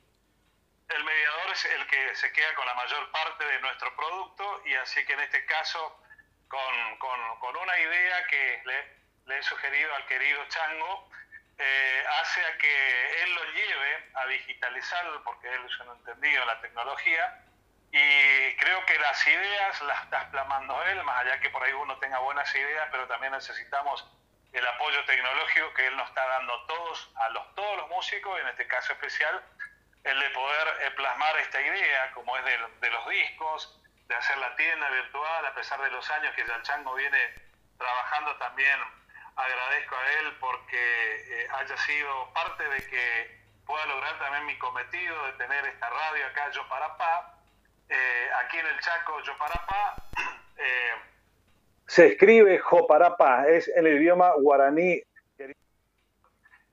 Es el que se queda con la mayor parte de nuestro producto y así que en este caso, con, con, una idea que le, he sugerido al querido Chango, eh, hace a que él lo lleve a digitalizarlo, porque él es un entendido en la tecnología, y creo que las ideas las está plasmando él, más allá que por ahí uno tenga buenas ideas, pero también necesitamos el apoyo tecnológico que él nos está dando todos, a los, todos los músicos, en este caso especial, el de poder eh, plasmar esta idea, como es de, los discos, de hacer la tienda virtual, a pesar de los años que ya el Chango viene trabajando también, agradezco a él porque eh, haya sido parte de que pueda lograr también mi cometido de tener esta radio acá, Yo Parapá, eh, aquí en el Chaco, Yo Parapá, se escribe Joparapa, es en el idioma guaraní.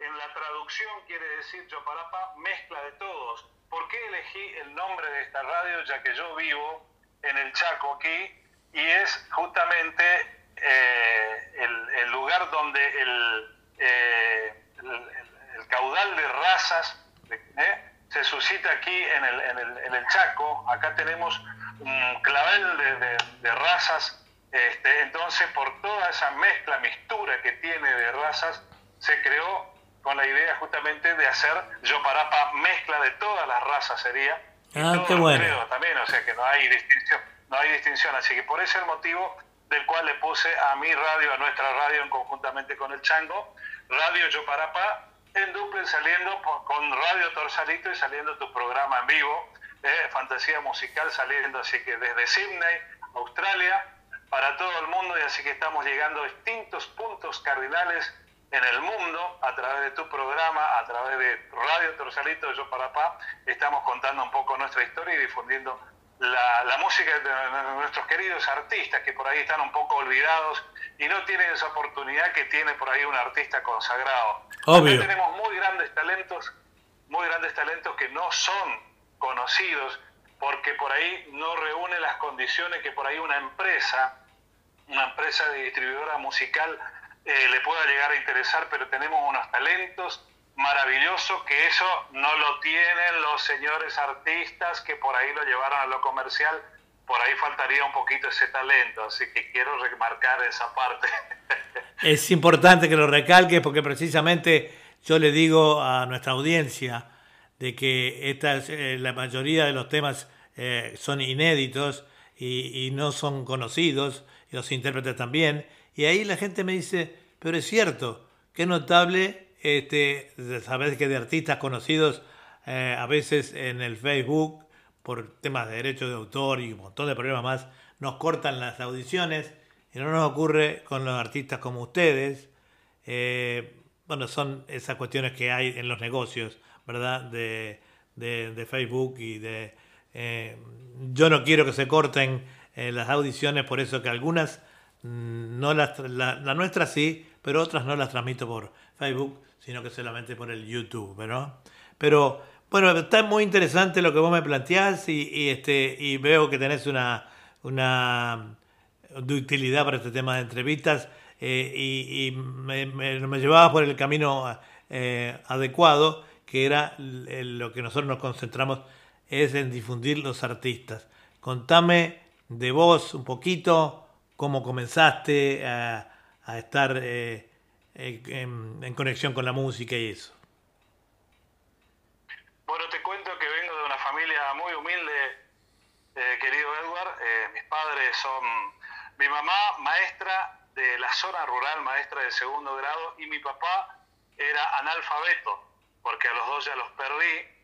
En la traducción quiere decir Joparapa, mezcla de todos. ¿Por qué elegí el nombre de esta radio? Ya que yo vivo en el Chaco aquí y es justamente eh, el, lugar donde el, eh, el, caudal de razas eh, se suscita aquí en el, en, en el, Chaco. Acá tenemos un clavel de, de razas este, entonces, por toda esa mezcla, mistura que tiene de razas, se creó con la idea justamente de hacer Yoparapa mezcla de todas las razas sería. Ah, qué bueno. también, o sea que no hay distinción, no hay distinción. Así que por ese el motivo del cual le puse a mi radio, a nuestra radio, en conjuntamente con el Chango, Radio Yoparapa, en duple saliendo con Radio Torsalito y saliendo tu programa en vivo, eh, Fantasía Musical saliendo, así que desde Sydney, Australia, para todo el mundo y así que estamos llegando a distintos puntos cardinales en el mundo a través de tu programa, a través de Radio Torsalito Yo para Pa, estamos contando un poco nuestra historia y difundiendo la, música de nuestros queridos artistas que por ahí están un poco olvidados y no tienen esa oportunidad que tiene por ahí un artista consagrado. Obvio. tenemos muy grandes talentos, muy grandes talentos que no son conocidos porque por ahí no reúnen las condiciones que por ahí una empresa una empresa de distribuidora musical eh, le pueda llegar a interesar, pero tenemos unos talentos maravillosos que eso no lo tienen los señores artistas que por ahí lo llevaron a lo comercial. Por ahí faltaría un poquito ese talento, así que quiero remarcar esa parte. Es importante que lo recalques porque precisamente yo le digo a nuestra audiencia de que esta, eh, la mayoría de los temas eh, son inéditos y, y, no son conocidos los intérpretes también. Y ahí la gente me dice, pero es cierto, qué notable, este, saber que de artistas conocidos eh, a veces en el Facebook, por temas de derechos de autor y un montón de problemas más, nos cortan las audiciones y no nos ocurre con los artistas como ustedes. Eh, bueno, son esas cuestiones que hay en los negocios, ¿verdad? De, de, Facebook y de... Eh, yo no quiero que se corten las audiciones, por eso que algunas, no las, la, nuestra sí, pero otras no las transmito por Facebook, sino que solamente por el YouTube. Pero bueno, está muy interesante lo que vos me planteás y, este, y veo que tenés una, una utilidad para este tema de entrevistas eh, y, me, me, llevaba por el camino eh, adecuado, que era lo que nosotros nos concentramos, es en difundir los artistas. Contame de vos un poquito, cómo comenzaste a, estar eh, en, conexión con la música y eso. Bueno, te cuento que vengo de una familia muy humilde, eh, querido Edward. Eh, mis padres son mi mamá, maestra de la zona rural, maestra de segundo grado, y mi papá era analfabeto, porque a los dos ya los perdí.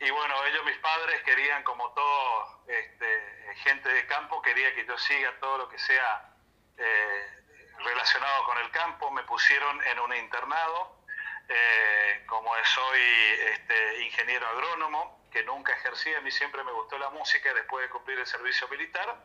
Y bueno, ellos, mis padres, querían, como todo este, gente de campo quería que yo siga todo lo que sea eh, relacionado con el campo. Me pusieron en un internado, eh, como soy este, ingeniero agrónomo, que nunca ejercí, a mí siempre me gustó la música después de cumplir el servicio militar.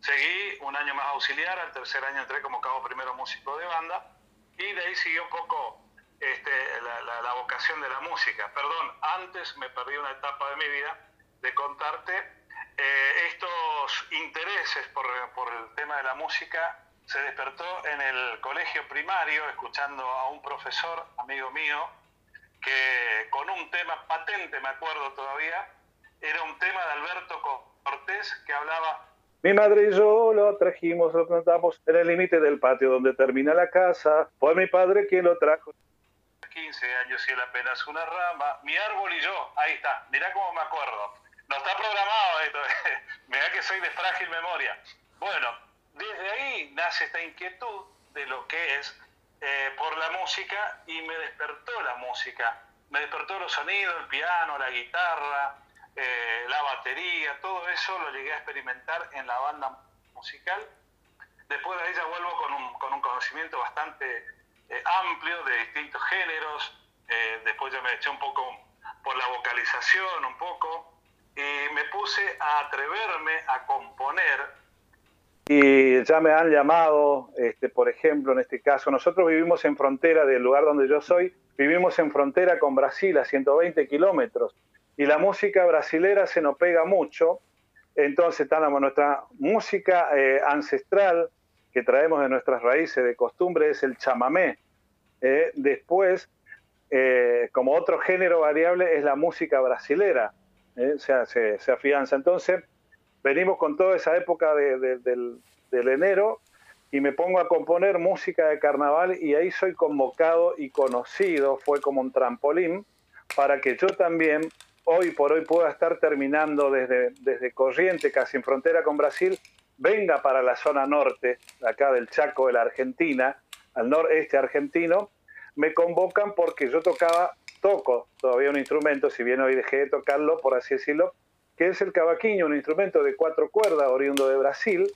seguí un año más auxiliar, al tercer año entré como cabo primero músico de banda y de ahí siguió un poco este, la, vocación de la música. Perdón, antes me perdí una etapa de mi vida de contarte eh, estos intereses por, por el tema de la música se despertó en el colegio primario escuchando a un profesor, amigo mío, que con un tema patente, me acuerdo todavía, era un tema de Alberto Cortés que hablaba mi madre y yo lo trajimos, lo plantamos en el límite del patio donde termina la casa. Fue mi padre quien lo trajo. 15 años y él apenas una rama. Mi árbol y yo, ahí está. Mirá cómo me acuerdo. No está programado esto. Mirá que soy de frágil memoria. Bueno, desde ahí nace esta inquietud de lo que es eh, por la música y me despertó la música. Me despertó los sonidos, el piano, la guitarra, eh, la batería, todo eso lo llegué a experimentar en la banda musical. Después de ella vuelvo con un, con un conocimiento bastante eh, amplio de distintos géneros. Después ya me eché un poco por la vocalización, un poco. Y me puse a atreverme a componer. Y ya me han llamado, este, por ejemplo, en este caso, nosotros vivimos en frontera del lugar donde yo soy, vivimos en frontera con Brasil a 120 kilómetros y la música brasilera se nos pega mucho. Entonces, tenemos nuestra música eh, ancestral que traemos de nuestras raíces de costumbre es el chamamé. Eh, después, eh, como otro género variable, es la música brasilera. O sea, se, afianza. Entonces, venimos con toda esa época del, del enero y me pongo a componer música de carnaval y ahí soy convocado y conocido, fue como un trampolín para que yo también hoy por hoy pueda estar terminando desde, desde Corriente, casi en frontera con Brasil, venga para la zona norte, acá del Chaco de la Argentina, al noreste argentino, me convocan porque yo tocaba, toco todavía un instrumento, si bien hoy dejé de tocarlo, por así decirlo, que es el cavaquinho, un instrumento de cuatro cuerdas oriundo de Brasil,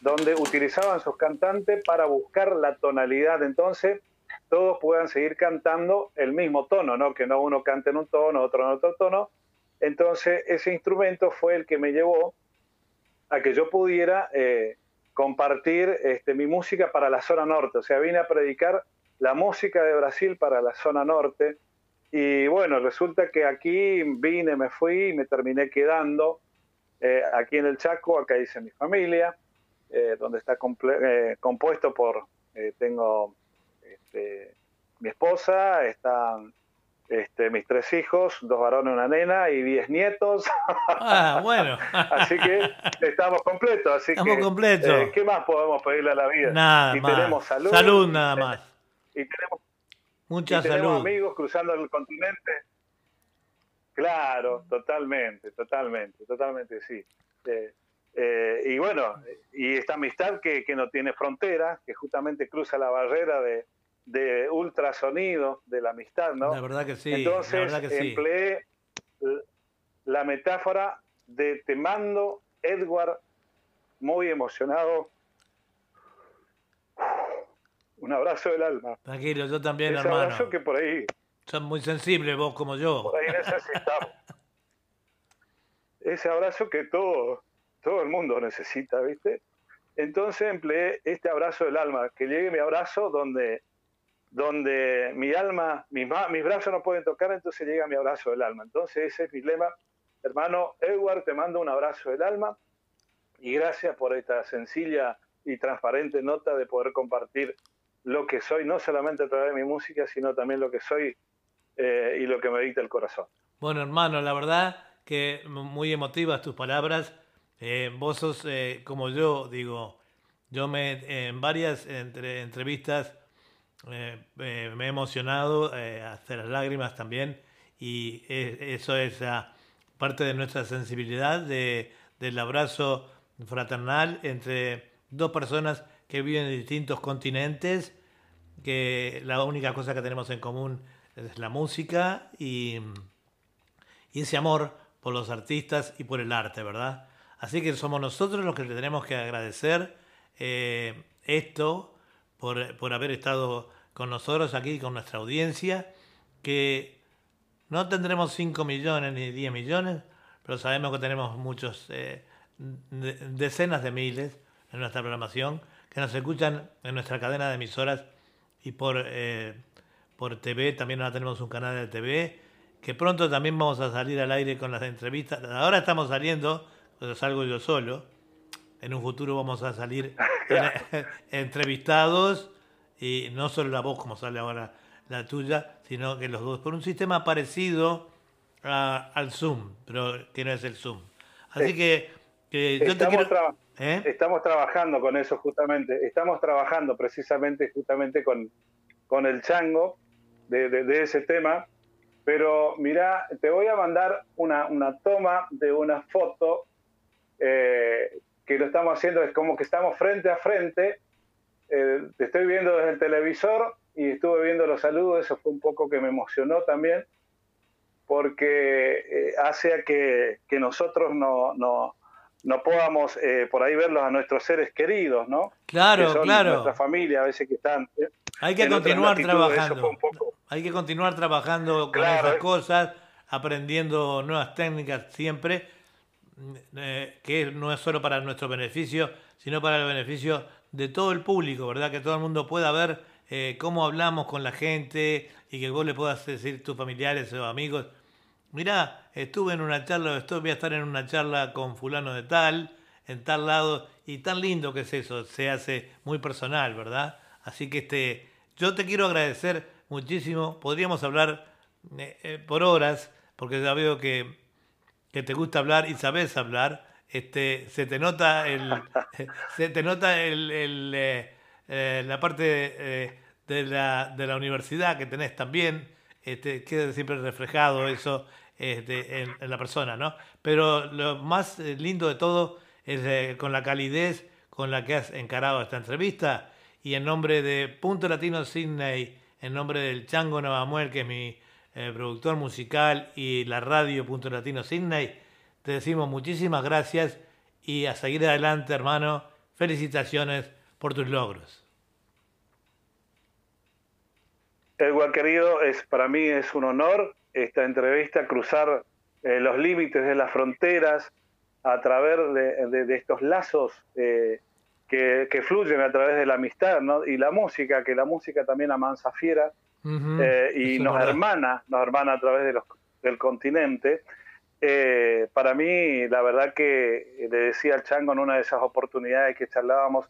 donde utilizaban sus cantantes para buscar la tonalidad. Entonces, todos puedan seguir cantando el mismo tono, ¿no? Que no uno cante en un tono, otro en otro tono. Entonces, ese instrumento fue el que me llevó a que yo pudiera eh, compartir este, mi música para la zona norte. O sea, vine a predicar la música de Brasil para la zona norte. Y bueno, resulta que aquí vine, me fui y me terminé quedando eh, aquí en el Chaco, acá hice mi familia, eh, donde está compuesto por, tengo este, mi esposa, están este, mis tres hijos, dos varones, una nena y diez nietos. Ah, bueno. así que estamos completos. Así estamos que, completos. Eh, ¿Qué más podemos pedirle a la vida? Nada y más. tenemos salud. Salud nada más. Y tenemos, Mucha y tenemos amigos cruzando el continente. Claro, totalmente, totalmente, totalmente, sí. Eh, eh, y bueno, y esta amistad que, que no tiene frontera, que justamente cruza la barrera de, de ultrasonido, de la amistad, ¿no? La verdad que sí. Entonces la verdad que sí. empleé la metáfora de te mando, Edward, muy emocionado. Un abrazo del alma. Tranquilo, yo también, Ese hermano. abrazo que por ahí, Son muy sensibles vos como yo. por ahí necesitamos. Ese abrazo que todo, todo el mundo necesita, ¿viste? Entonces empleé este abrazo del alma, que llegue mi abrazo donde, donde mi alma, mis, ma- mis brazos no pueden tocar, entonces llega mi abrazo del alma. Entonces ese es mi lema. Hermano Edward, te mando un abrazo del alma y gracias por esta sencilla y transparente nota de poder compartir lo que soy, no solamente a través de mi música, sino también lo que soy eh, y lo que me dicta el corazón. Bueno, hermano, la verdad que muy emotivas tus palabras. Eh, vos sos eh, como yo, digo, yo me en varias entre- entrevistas eh, eh, me he emocionado eh, hasta las lágrimas también y eso es parte de nuestra sensibilidad de, del abrazo fraternal entre dos personas que viven en distintos continentes, que la única cosa que tenemos en común es la música y, ese amor por los artistas y por el arte, ¿verdad? Así que somos nosotros los que tenemos que agradecer eh, esto por, por haber estado con nosotros aquí, con nuestra audiencia, que no tendremos 5 millones ni 10 millones, pero sabemos que tenemos muchos eh, de- decenas de miles en nuestra programación que nos escuchan en nuestra cadena de emisoras y por, eh, por TV. También ahora tenemos un canal de TV que pronto también vamos a salir al aire con las entrevistas. Ahora estamos saliendo, pero salgo yo solo. En un futuro vamos a salir en- entrevistados y no solo la voz como sale ahora la tuya, sino que los dos por un sistema parecido a- al Zoom, pero que no es el Zoom. Así que, que yo te quiero... ¿Eh? estamos trabajando con eso justamente. Estamos trabajando precisamente justamente con, con el chango de, ese tema. Pero mira, te voy a mandar una, una toma de una foto eh, que lo estamos haciendo, es como que estamos frente a frente. Eh, te estoy viendo desde el televisor y estuve viendo los saludos, eso fue un poco que me emocionó también, porque hace que, que nosotros no, no, no podamos eh, por ahí verlos a nuestros seres queridos, ¿no? Claro, Que son claro. Nuestra familia, a veces que están. eh, Hay que continuar trabajando. poco- Hay que continuar trabajando con Claro, esas eh. cosas, aprendiendo nuevas técnicas siempre, eh, que no es solo para nuestro beneficio, sino para el beneficio de todo el público, ¿verdad? Que todo el mundo pueda ver eh, cómo hablamos con la gente y que vos le puedas decir tus familiares o amigos, mirá, estuve en una charla, estoy, voy a estar en una charla con fulano de tal, en tal lado, y tan lindo que es eso, se hace muy personal, ¿verdad? Así que este, yo te quiero agradecer muchísimo, podríamos hablar eh, eh, por horas, porque ya veo que, que te gusta hablar y sabes hablar, este, se te nota el, se te nota el, el, eh, eh, la parte eh, de, la, de la universidad que tenés también, este, queda siempre reflejado eso este, en, en la persona, ¿no? Pero lo más eh, lindo de todo es eh, con la calidez con la que has encarado esta entrevista y en nombre de Punto Latino Sydney, en nombre del Chango Navamuel, que es mi eh, productor musical, y la radio Punto Latino Sydney, te decimos muchísimas gracias y a seguir adelante, hermano. Felicitaciones por tus logros. Edward querido, es, para mí es un honor esta entrevista, cruzar eh, los límites de las fronteras a través de, de- de estos lazos eh, que, que fluyen a través de la amistad ¿no? y la música, que la música también amansa fiera eh, y nos verdad. hermana, nos hermana a través de los, del continente. Para mí, la verdad que le decía al Chango en una de esas oportunidades que charlábamos,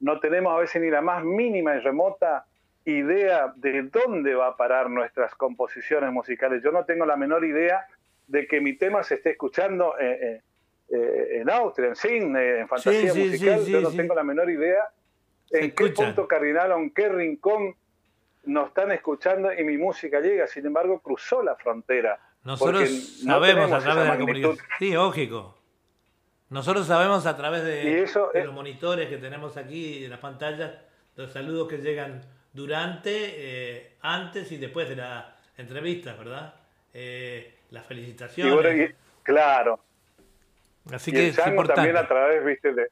no tenemos a veces ni la más mínima y remota idea de dónde va a parar nuestras composiciones musicales. Yo no tengo la menor idea de que mi tema se esté escuchando eh, eh, eh, en Austria, en Sydney, en fantasía sí, sí, musical. sí, Yo no tengo la menor idea en qué punto cardinal o en qué rincón nos están escuchando y mi música llega. Sin embargo, cruzó la frontera. Nosotros no sabemos a través de la comunicación. Sí, lógico. Nosotros sabemos a través de, Y eso de es- los monitores que tenemos aquí, de las pantallas, los saludos que llegan durante, eh, antes y después de la entrevista, ¿verdad? Eh, las Y felicitaciones. bueno, y- claro. Así y que el es importante. también a través, viste, de,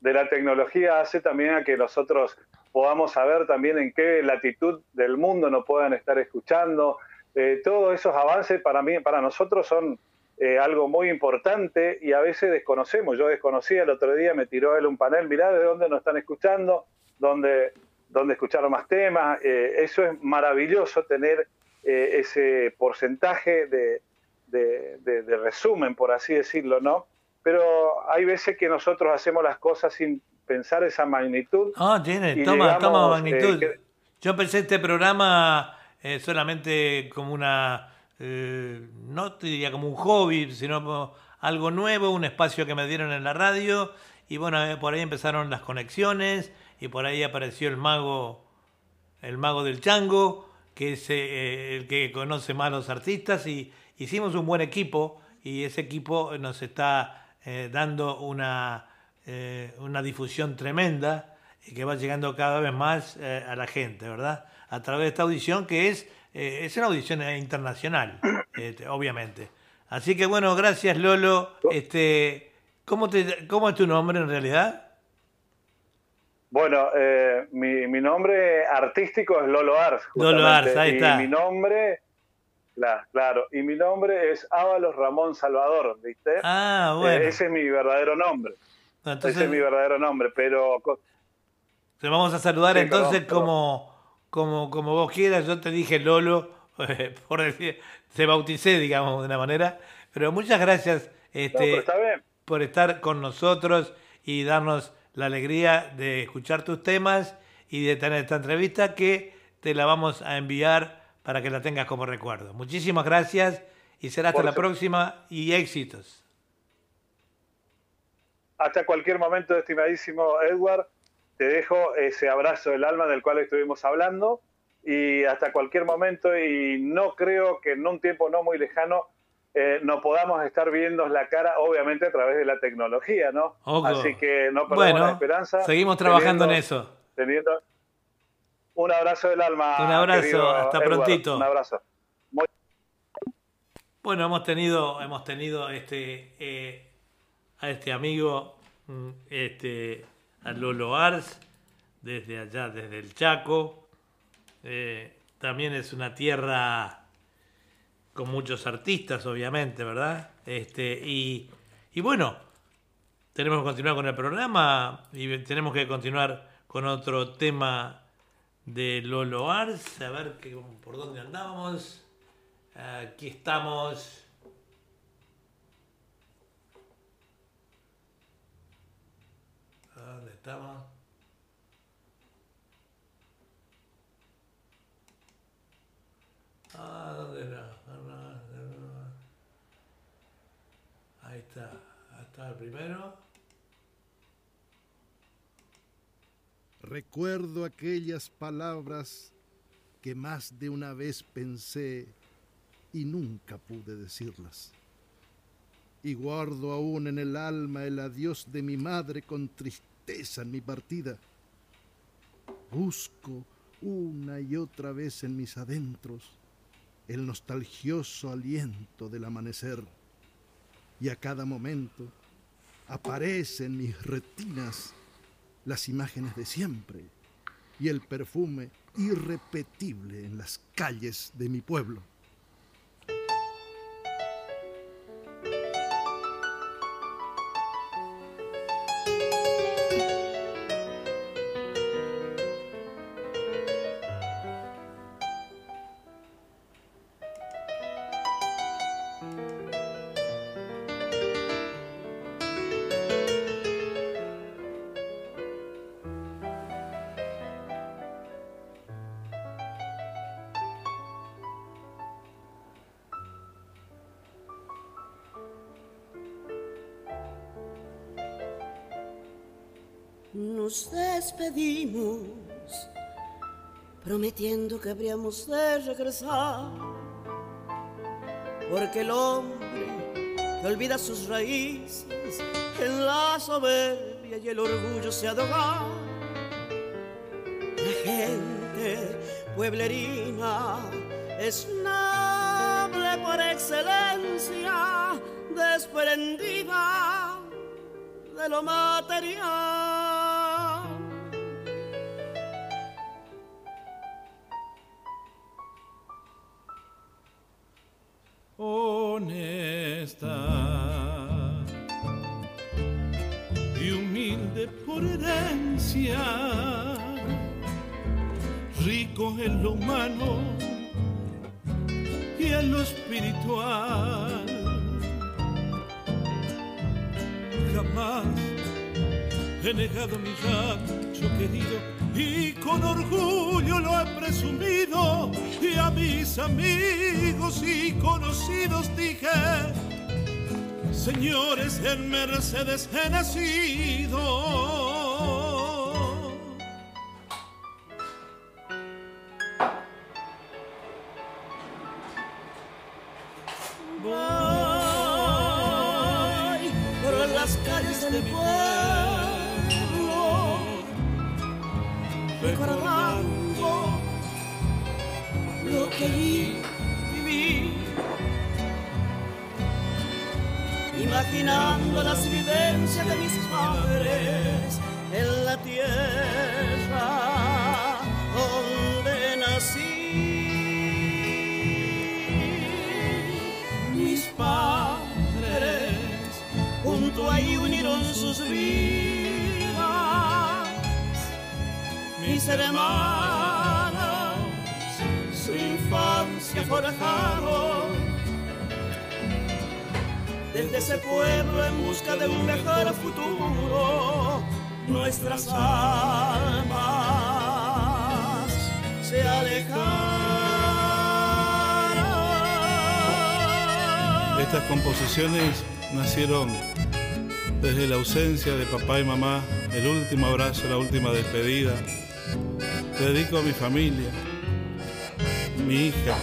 de la tecnología hace también a que nosotros podamos saber también en qué latitud del mundo nos puedan estar escuchando. Eh, todos esos avances para mí, para nosotros son eh, algo muy importante y a veces desconocemos. Yo desconocía el otro día, me tiró él un panel, mirá de dónde nos están escuchando, dónde, dónde escucharon más temas. Eh, eso es maravilloso tener eh, ese porcentaje de, de, de- de resumen, por así decirlo, ¿no? Pero hay veces que nosotros hacemos las cosas sin pensar esa magnitud. Ah, tiene, toma, llegamos, toma eh, magnitud. que- Yo pensé este programa eh, solamente como una, no te diría como un hobby, sino como algo nuevo, un espacio que me dieron en la radio. Y bueno, por ahí empezaron las conexiones y por ahí apareció el mago, el mago del chango, que es eh, el que conoce más a los artistas y hicimos un buen equipo y ese equipo nos está eh, dando una, eh, una difusión tremenda y que va llegando cada vez más eh, a la gente, ¿verdad? A través de esta audición que es, eh, es una audición internacional, este, obviamente. Así que bueno, gracias Lolo. Este, ¿cómo, te, ¿Cómo es tu nombre en realidad? Bueno, eh, mi, mi nombre artístico es Lolo Ars. Lolo justamente, Ars, ahí y está. mi nombre, Claro, claro. Y mi nombre es Ábalos Ramón Salvador, ¿viste? Ah, Eh, bueno. ese es mi verdadero nombre. Entonces- ese es mi verdadero nombre, pero Te vamos a saludar Sí, entonces perdón, como, como, como vos quieras. Yo te dije Lolo, eh, por decir, te bauticé, digamos, de una manera. Pero muchas gracias este, pero está bien. por estar con nosotros y darnos la alegría de escuchar tus temas y de tener esta entrevista que te la vamos a enviar para que la tengas como recuerdo. Muchísimas gracias y será hasta Por la próxima y éxitos. hasta cualquier momento, estimadísimo Edward, te dejo ese abrazo del alma del cual estuvimos hablando y hasta cualquier momento y no creo que en un tiempo no muy lejano eh, no podamos estar viendo la cara, obviamente a través de la tecnología, ¿no? Así que no perdamos Bueno, la esperanza. seguimos trabajando en eso. teniendo un abrazo del alma. Un abrazo, hasta prontito. Un abrazo. Muy- Bueno, hemos tenido, hemos tenido este, eh, a este amigo, mm, este, a Lolo Ars, desde allá, desde el Chaco. Eh, también es una tierra con muchos artistas, obviamente, ¿verdad? Este, y, y bueno, tenemos que continuar con el programa y tenemos que continuar con otro tema de Lolo Ars. A ver qué, por dónde andábamos. Aquí estamos. ¿Dónde estamos? Ah, ¿dónde era? Ahí está. Está el primero. Recuerdo aquellas palabras que más de una vez pensé y nunca pude decirlas. Y guardo aún en el alma el adiós de mi madre con tristeza en mi partida. Busco una y otra vez en mis adentros el nostalgioso aliento del amanecer. Y a cada momento aparecen en mis retinas las imágenes de siempre y el perfume irrepetible en las calles de mi pueblo. Que de regresar, porque el hombre que olvida sus raíces en la soberbia y el orgullo se adoga. La gente pueblerina es noble por excelencia, desprendida de lo material. Mis amigos y conocidos dije, señores, en Mercedes he nacido. De papá y mamá, el último abrazo, la última despedida. Te dedico a mi familia, mi hija,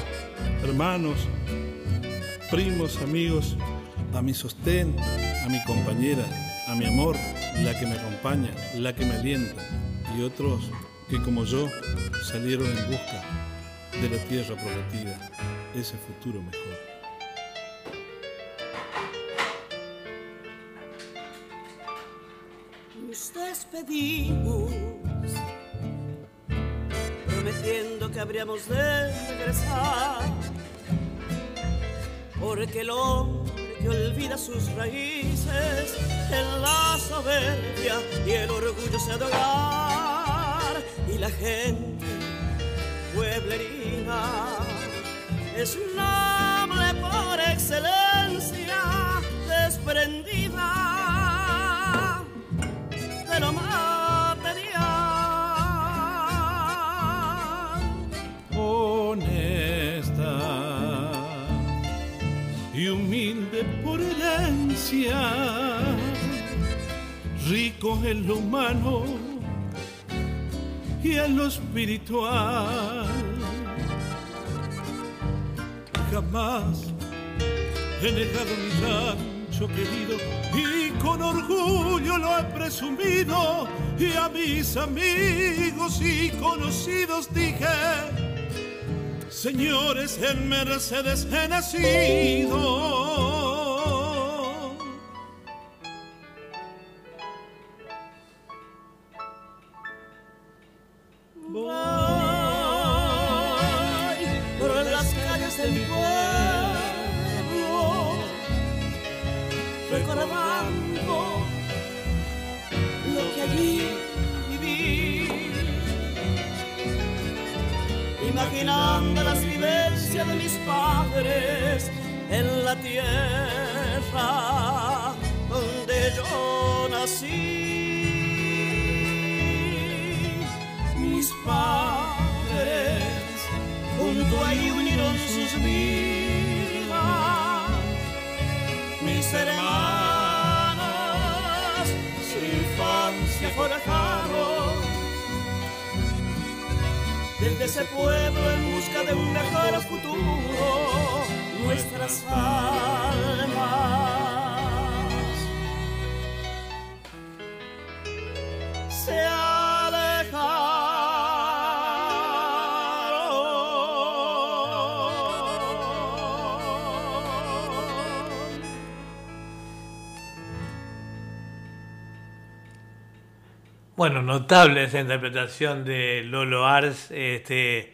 hermanos, primos, amigos, a mi sostén, a mi compañera, a mi amor, la que me acompaña, la que me alienta, y otros que como yo salieron en busca de la tierra prometida, ese futuro mejor. Despedimos, prometiendo que habríamos de regresar, porque el hombre que olvida sus raíces en la soberbia y el orgullo se hogar y la gente pueblerina es noble por excelencia, desprendida de lo material. honesta y humilde por herencia, rico en lo humano y en lo espiritual. Jamás he negado mi querido y con orgullo lo he presumido y a mis amigos y conocidos dije Señores, en Mercedes he nacido. Imaginando las vivencias de mis padres en la tierra donde yo nací. Mis padres junto ahí unieron sus vidas, mis hermanas ese pueblo en busca de un mejor futuro, nuestras almas se Bueno, notable esa interpretación de Lolo Ars. Este,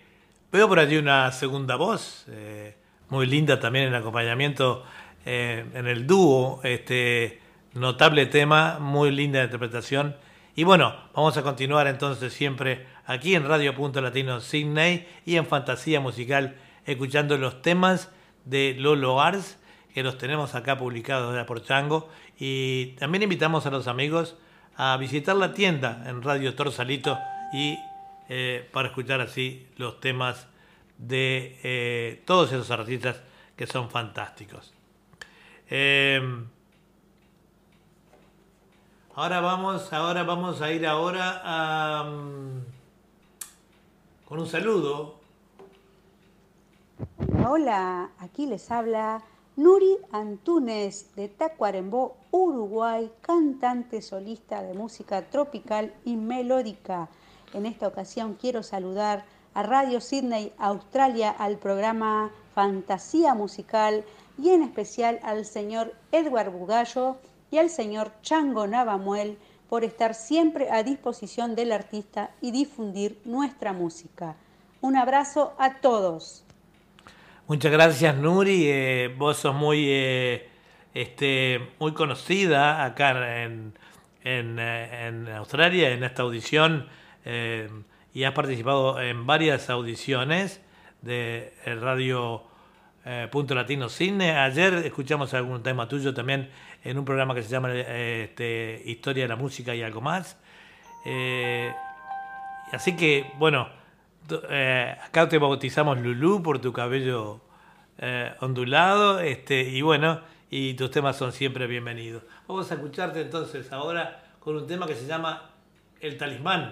veo por allí una segunda voz, eh, muy linda también en acompañamiento eh, en el dúo. Este, notable tema, muy linda interpretación. Y bueno, vamos a continuar entonces siempre aquí en Radio Punto Latino Sydney y en Fantasía Musical, escuchando los temas de Lolo Ars, que los tenemos acá publicados de por Chango. Y también invitamos a los amigos a visitar la tienda en Radio Torsalito y eh, para escuchar así los temas de eh, todos esos artistas que son fantásticos. Eh, ahora vamos, ahora vamos a ir ahora a, mm, con un saludo. Hola, aquí les habla Nuri Antunes de Tacuarembó, Uruguay, cantante solista de música tropical y melódica. En esta ocasión quiero saludar a Radio Sydney Australia, al programa Fantasía Musical y en especial al señor Edward Bugallo y al señor Chango Navamuel por estar siempre a disposición del artista y difundir nuestra música. Un abrazo a todos. Muchas gracias Nuri, eh, vos sos muy, eh, este, muy conocida acá en, en, eh, en Australia en esta audición eh, y has participado en varias audiciones de Radio eh, Punto Latino Cine. Ayer escuchamos algún tema tuyo también en un programa que se llama este, Historia de la Música y algo más. Así que, bueno, eh, acá te bautizamos Lulú por tu cabello eh, ondulado este, y bueno, y tus temas son siempre bienvenidos. Vamos a escucharte entonces ahora con un tema que se llama El Talismán.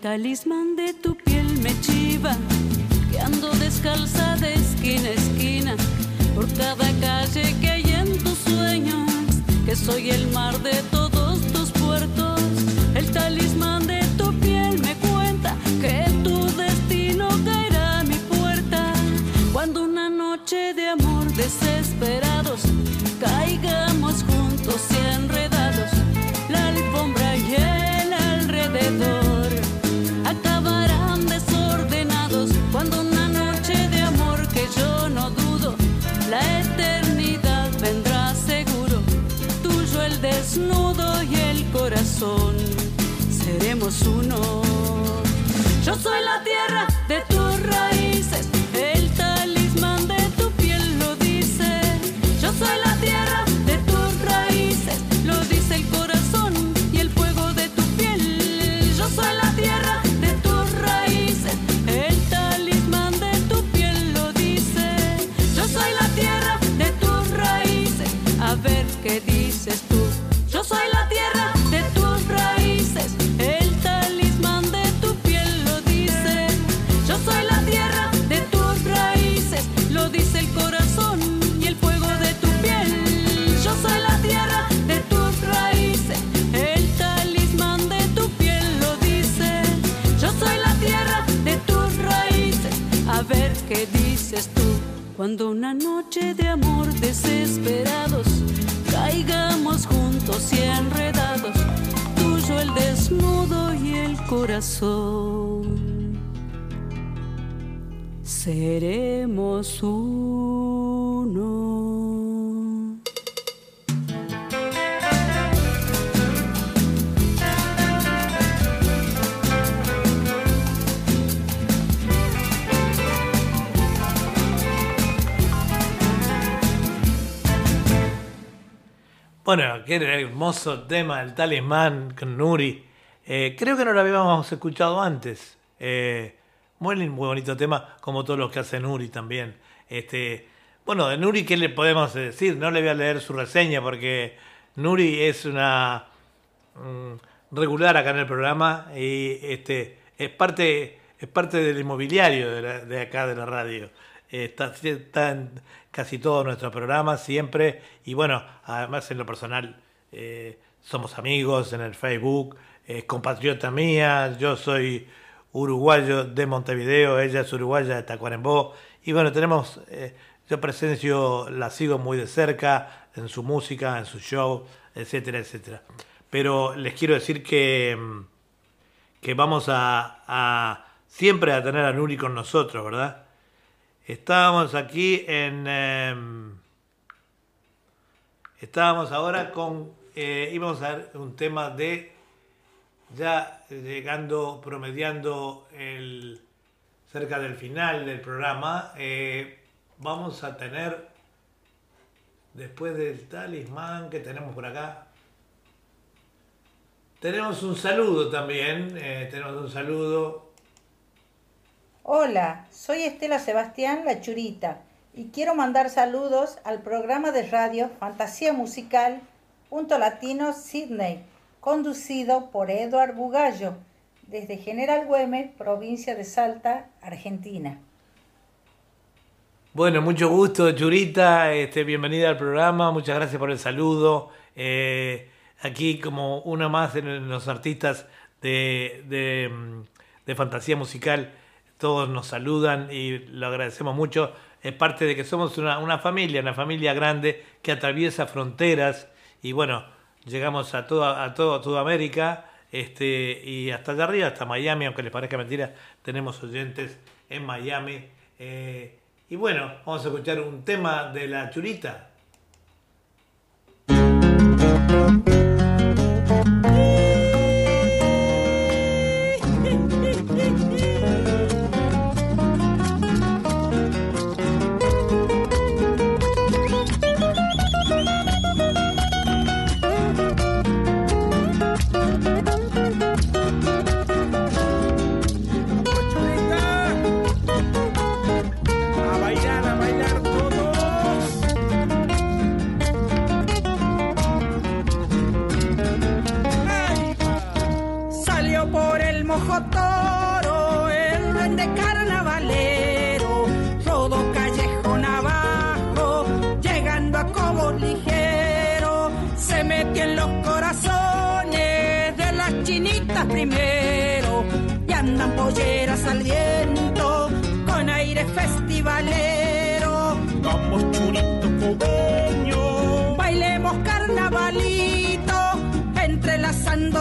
talismán de tu piel me chiva que ando descalza de esquina a esquina por cada calle que hay en tus sueños, que soy el mar de Bueno, qué hermoso tema, el talismán con Nuri. Eh, creo que no lo habíamos escuchado antes. Eh, muy bonito tema, como todos los que hace Nuri también. Este, bueno, de Nuri, ¿qué le podemos decir? No le voy a leer su reseña porque Nuri es una mm, regular acá en el programa y este, es, parte, es parte del inmobiliario de, la- de acá de la radio. Está, está en casi todos nuestros programas siempre y bueno, además en lo personal eh, somos amigos en el Facebook, es compatriota mía, yo soy uruguayo de Montevideo, ella es uruguaya de Tacuarembó y bueno, tenemos, eh, yo presencio, la sigo muy de cerca en su música, en su show, etcétera, etcétera. Pero les quiero decir que, mm, que vamos a, siempre a tener a Nuri con nosotros, ¿verdad? Estábamos aquí en... em, estábamos ahora con... eh, íbamos a ver un tema de... Ya llegando, promediando el, cerca del final del programa, eh, vamos a tener, después del talismán que tenemos por acá, tenemos un saludo también, eh, tenemos un saludo. Hola, soy Estela Sebastián La Churita y quiero mandar saludos al programa de radio Fantasía Musical Punto Latino Sydney, conducido por Eduard Bugallo, desde General Güemes, provincia de Salta, Argentina. Bueno, mucho gusto, Churita. Este, bienvenida al programa. Muchas gracias por el saludo. Eh, aquí, como una más de los artistas de, de, fantasía musical, todos nos saludan y lo agradecemos mucho. Es parte de que somos una, una familia, una familia grande que atraviesa fronteras y bueno, llegamos a toda, a toda Sudamérica este, y hasta allá arriba, hasta Miami, aunque les parezca mentira, tenemos oyentes en Miami. Eh, y bueno, vamos a escuchar un tema de la churita.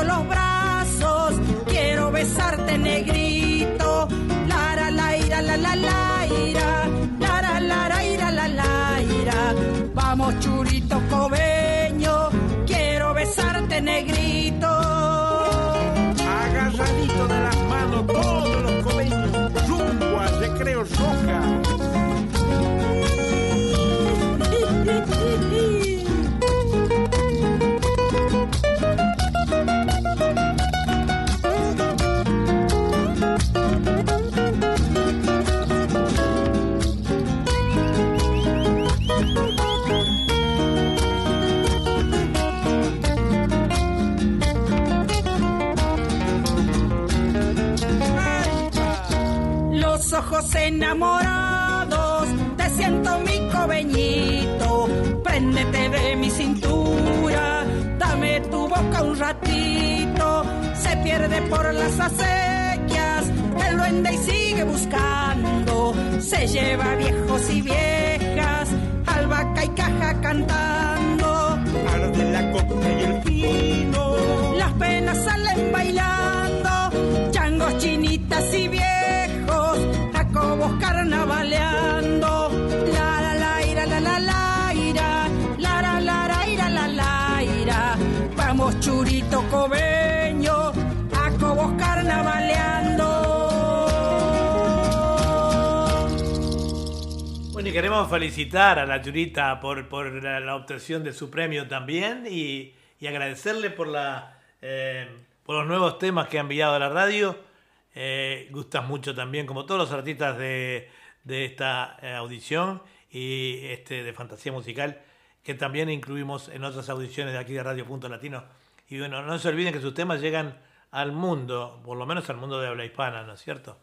Los brazos. Quiero besarte, negrito. Lara, la, ira, la, la, la, ira. Lara, la, la, ira, la, la, ira. Vamos, churito cobeño. Quiero besarte, negrito. Ojos enamorados, te siento mi cobeñito. Préndete de mi cintura, dame tu boca un ratito. Se pierde por las acequias, el duende y sigue buscando. Se lleva viejos y viejas, albahaca y caja cantando. Arde la coca y el vino. Las penas salen bailando, queremos felicitar a la Churita por, por la, obtención de su premio también y, agradecerle por, la, eh, por los nuevos temas que ha enviado a la radio. Eh, gustan mucho también, como todos los artistas de, de esta eh, audición y este, de fantasía musical, que también incluimos en otras audiciones de aquí de Radio Punto Latino. Y bueno, no se olviden que sus temas llegan al mundo, por lo menos al mundo de habla hispana, ¿no es cierto?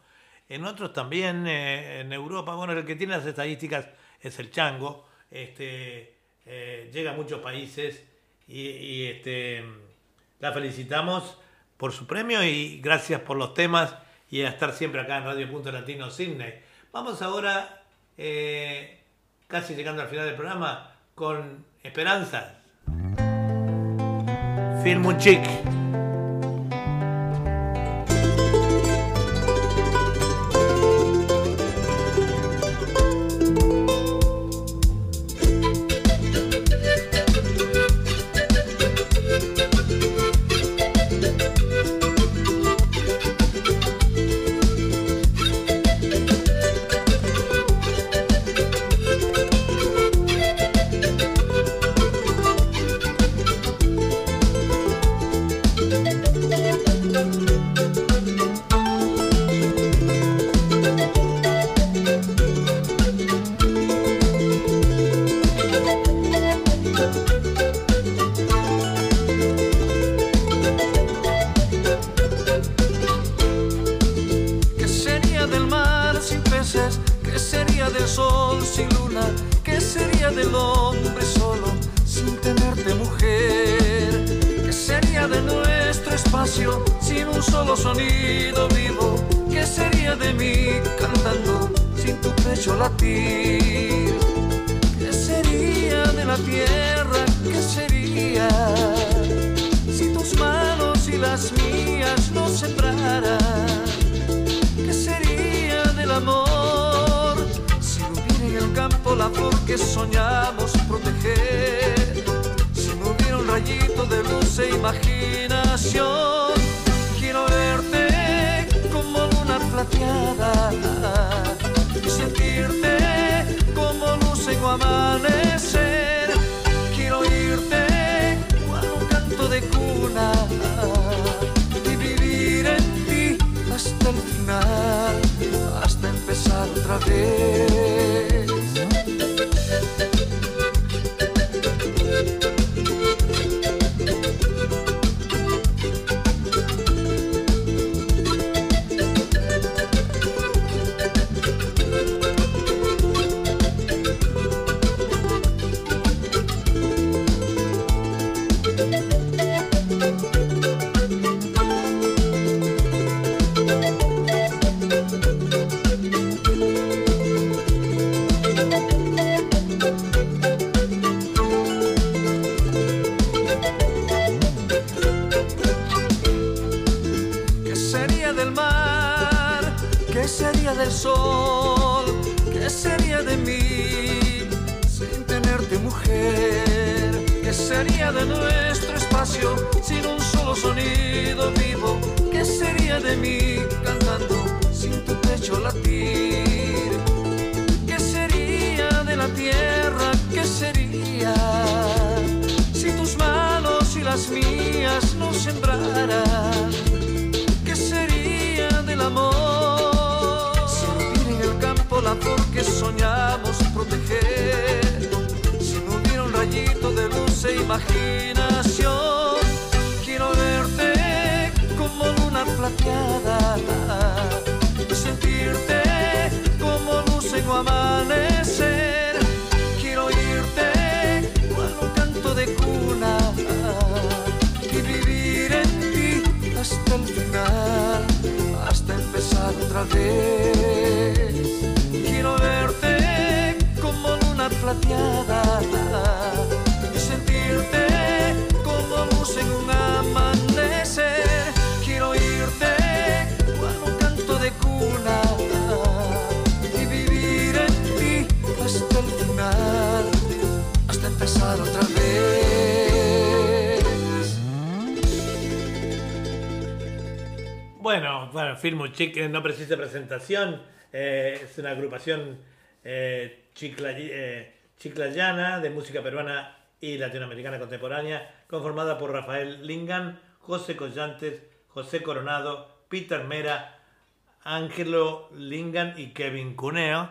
En otros también, eh, en Europa, bueno, el que tiene las estadísticas es el Chango, este, eh, llega a muchos países y, este, la felicitamos por su premio y gracias por los temas y a estar siempre acá en Radio Punto Latino Sydney. Vamos ahora, eh, casi llegando al final del programa, con Esperanzas. Film un. Film no precisa presentación, eh, es una agrupación eh, eh, chiclayana de música peruana y latinoamericana contemporánea, conformada por Rafael Lingan, José Collantes, José Coronado, Peter Mera, Ángelo Lingan y Kevin Cuneo.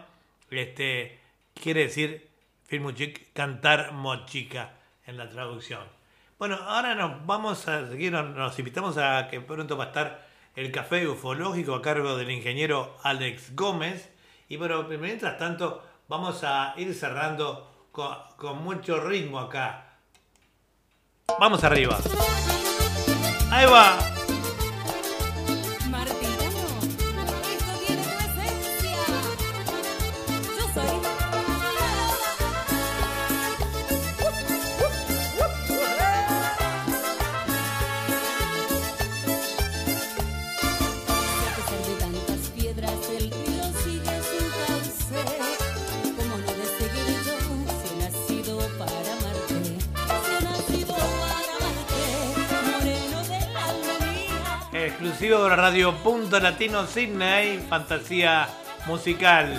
Este, quiere decir Filmuchic cantar mochica en la traducción. Bueno, ahora nos vamos a seguir, nos invitamos a que pronto va a estar el café ufológico a cargo del ingeniero Alex Gómez. Y bueno, mientras tanto, vamos a ir cerrando con, mucho ritmo acá. Vamos arriba. Ahí va. de la radio Punto Latino Sydney, Fantasía Musical.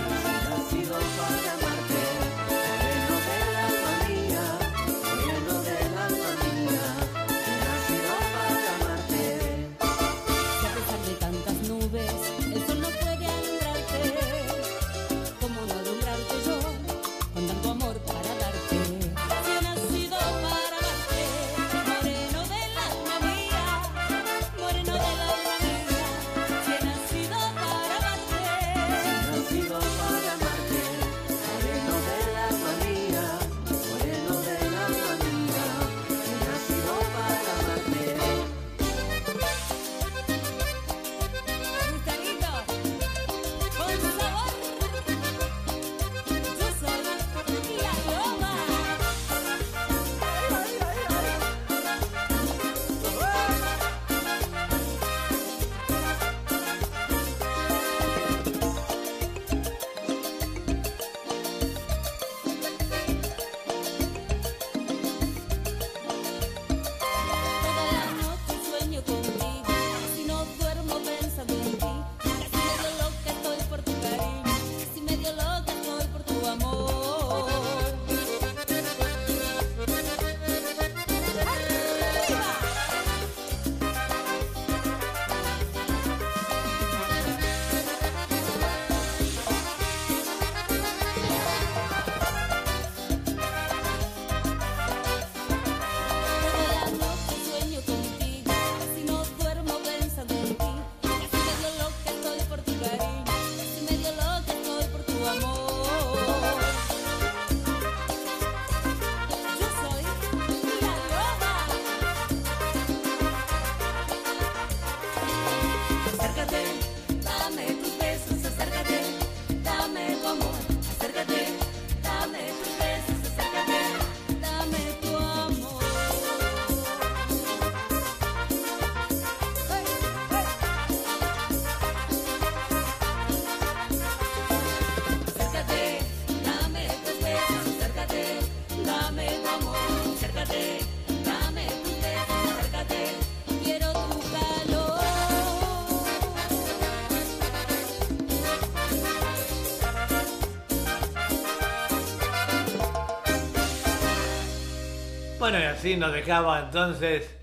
Así nos dejaba entonces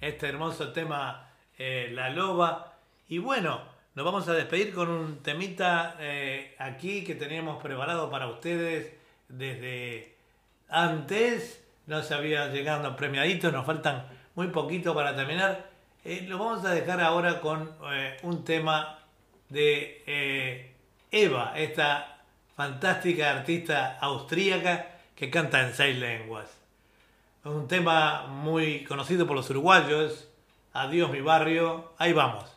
este hermoso tema eh, La Loba. Y bueno, nos vamos a despedir con un temita eh, aquí que teníamos preparado para ustedes desde antes. No se había llegado premiaditos, nos faltan muy poquito para terminar. Eh, lo vamos a dejar ahora con un tema de Eva, esta fantástica artista austríaca que canta en seis lenguas. Un tema muy conocido por los uruguayos. Adiós mi barrio. Ahí vamos.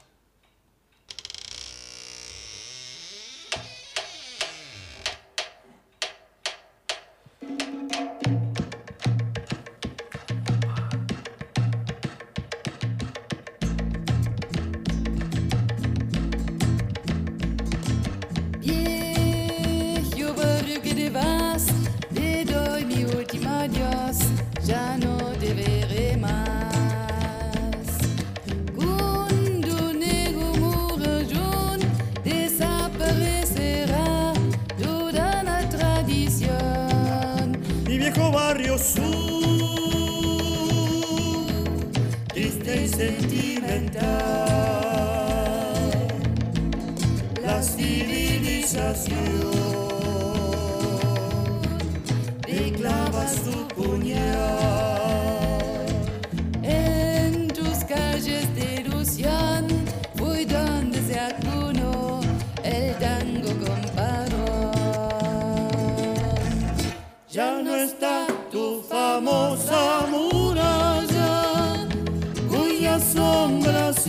y sentimental. La civilización reclama su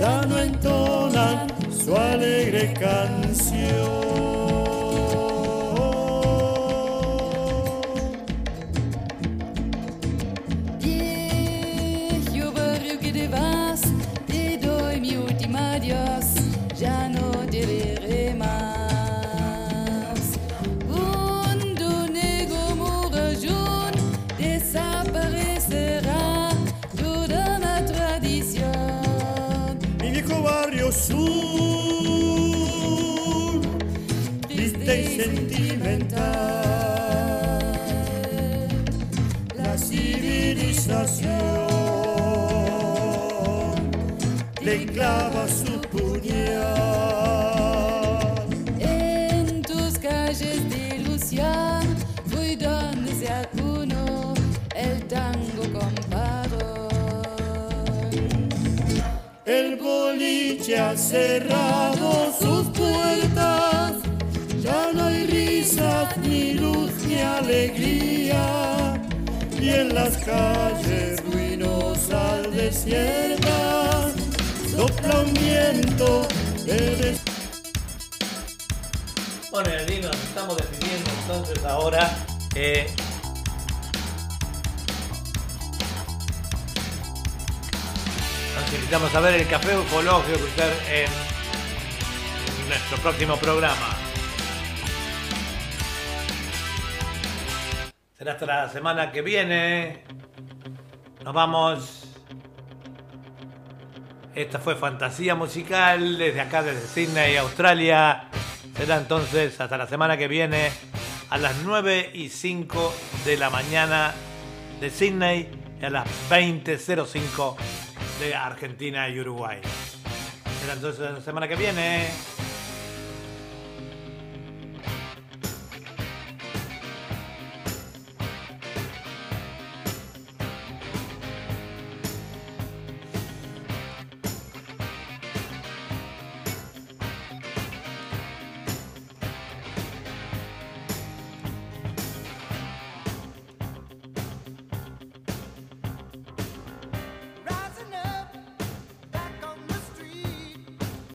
ya no entonan su alegre canción. cerrado sus puertas, ya no hay risas, ni luz, ni alegría, y en las calles ruinosas desiertas sopla un viento de Bueno, Nino, nos estamos despidiendo entonces ahora. Eh nuestro próximo programa. Será hasta la semana que viene. Nos vamos. Esta fue Fantasía Musical desde acá, desde Sydney, Australia. Será entonces hasta la semana que viene a las 9 y 5 de la mañana de Sydney y a las 20.05 de Argentina y Uruguay entonces la semana que viene.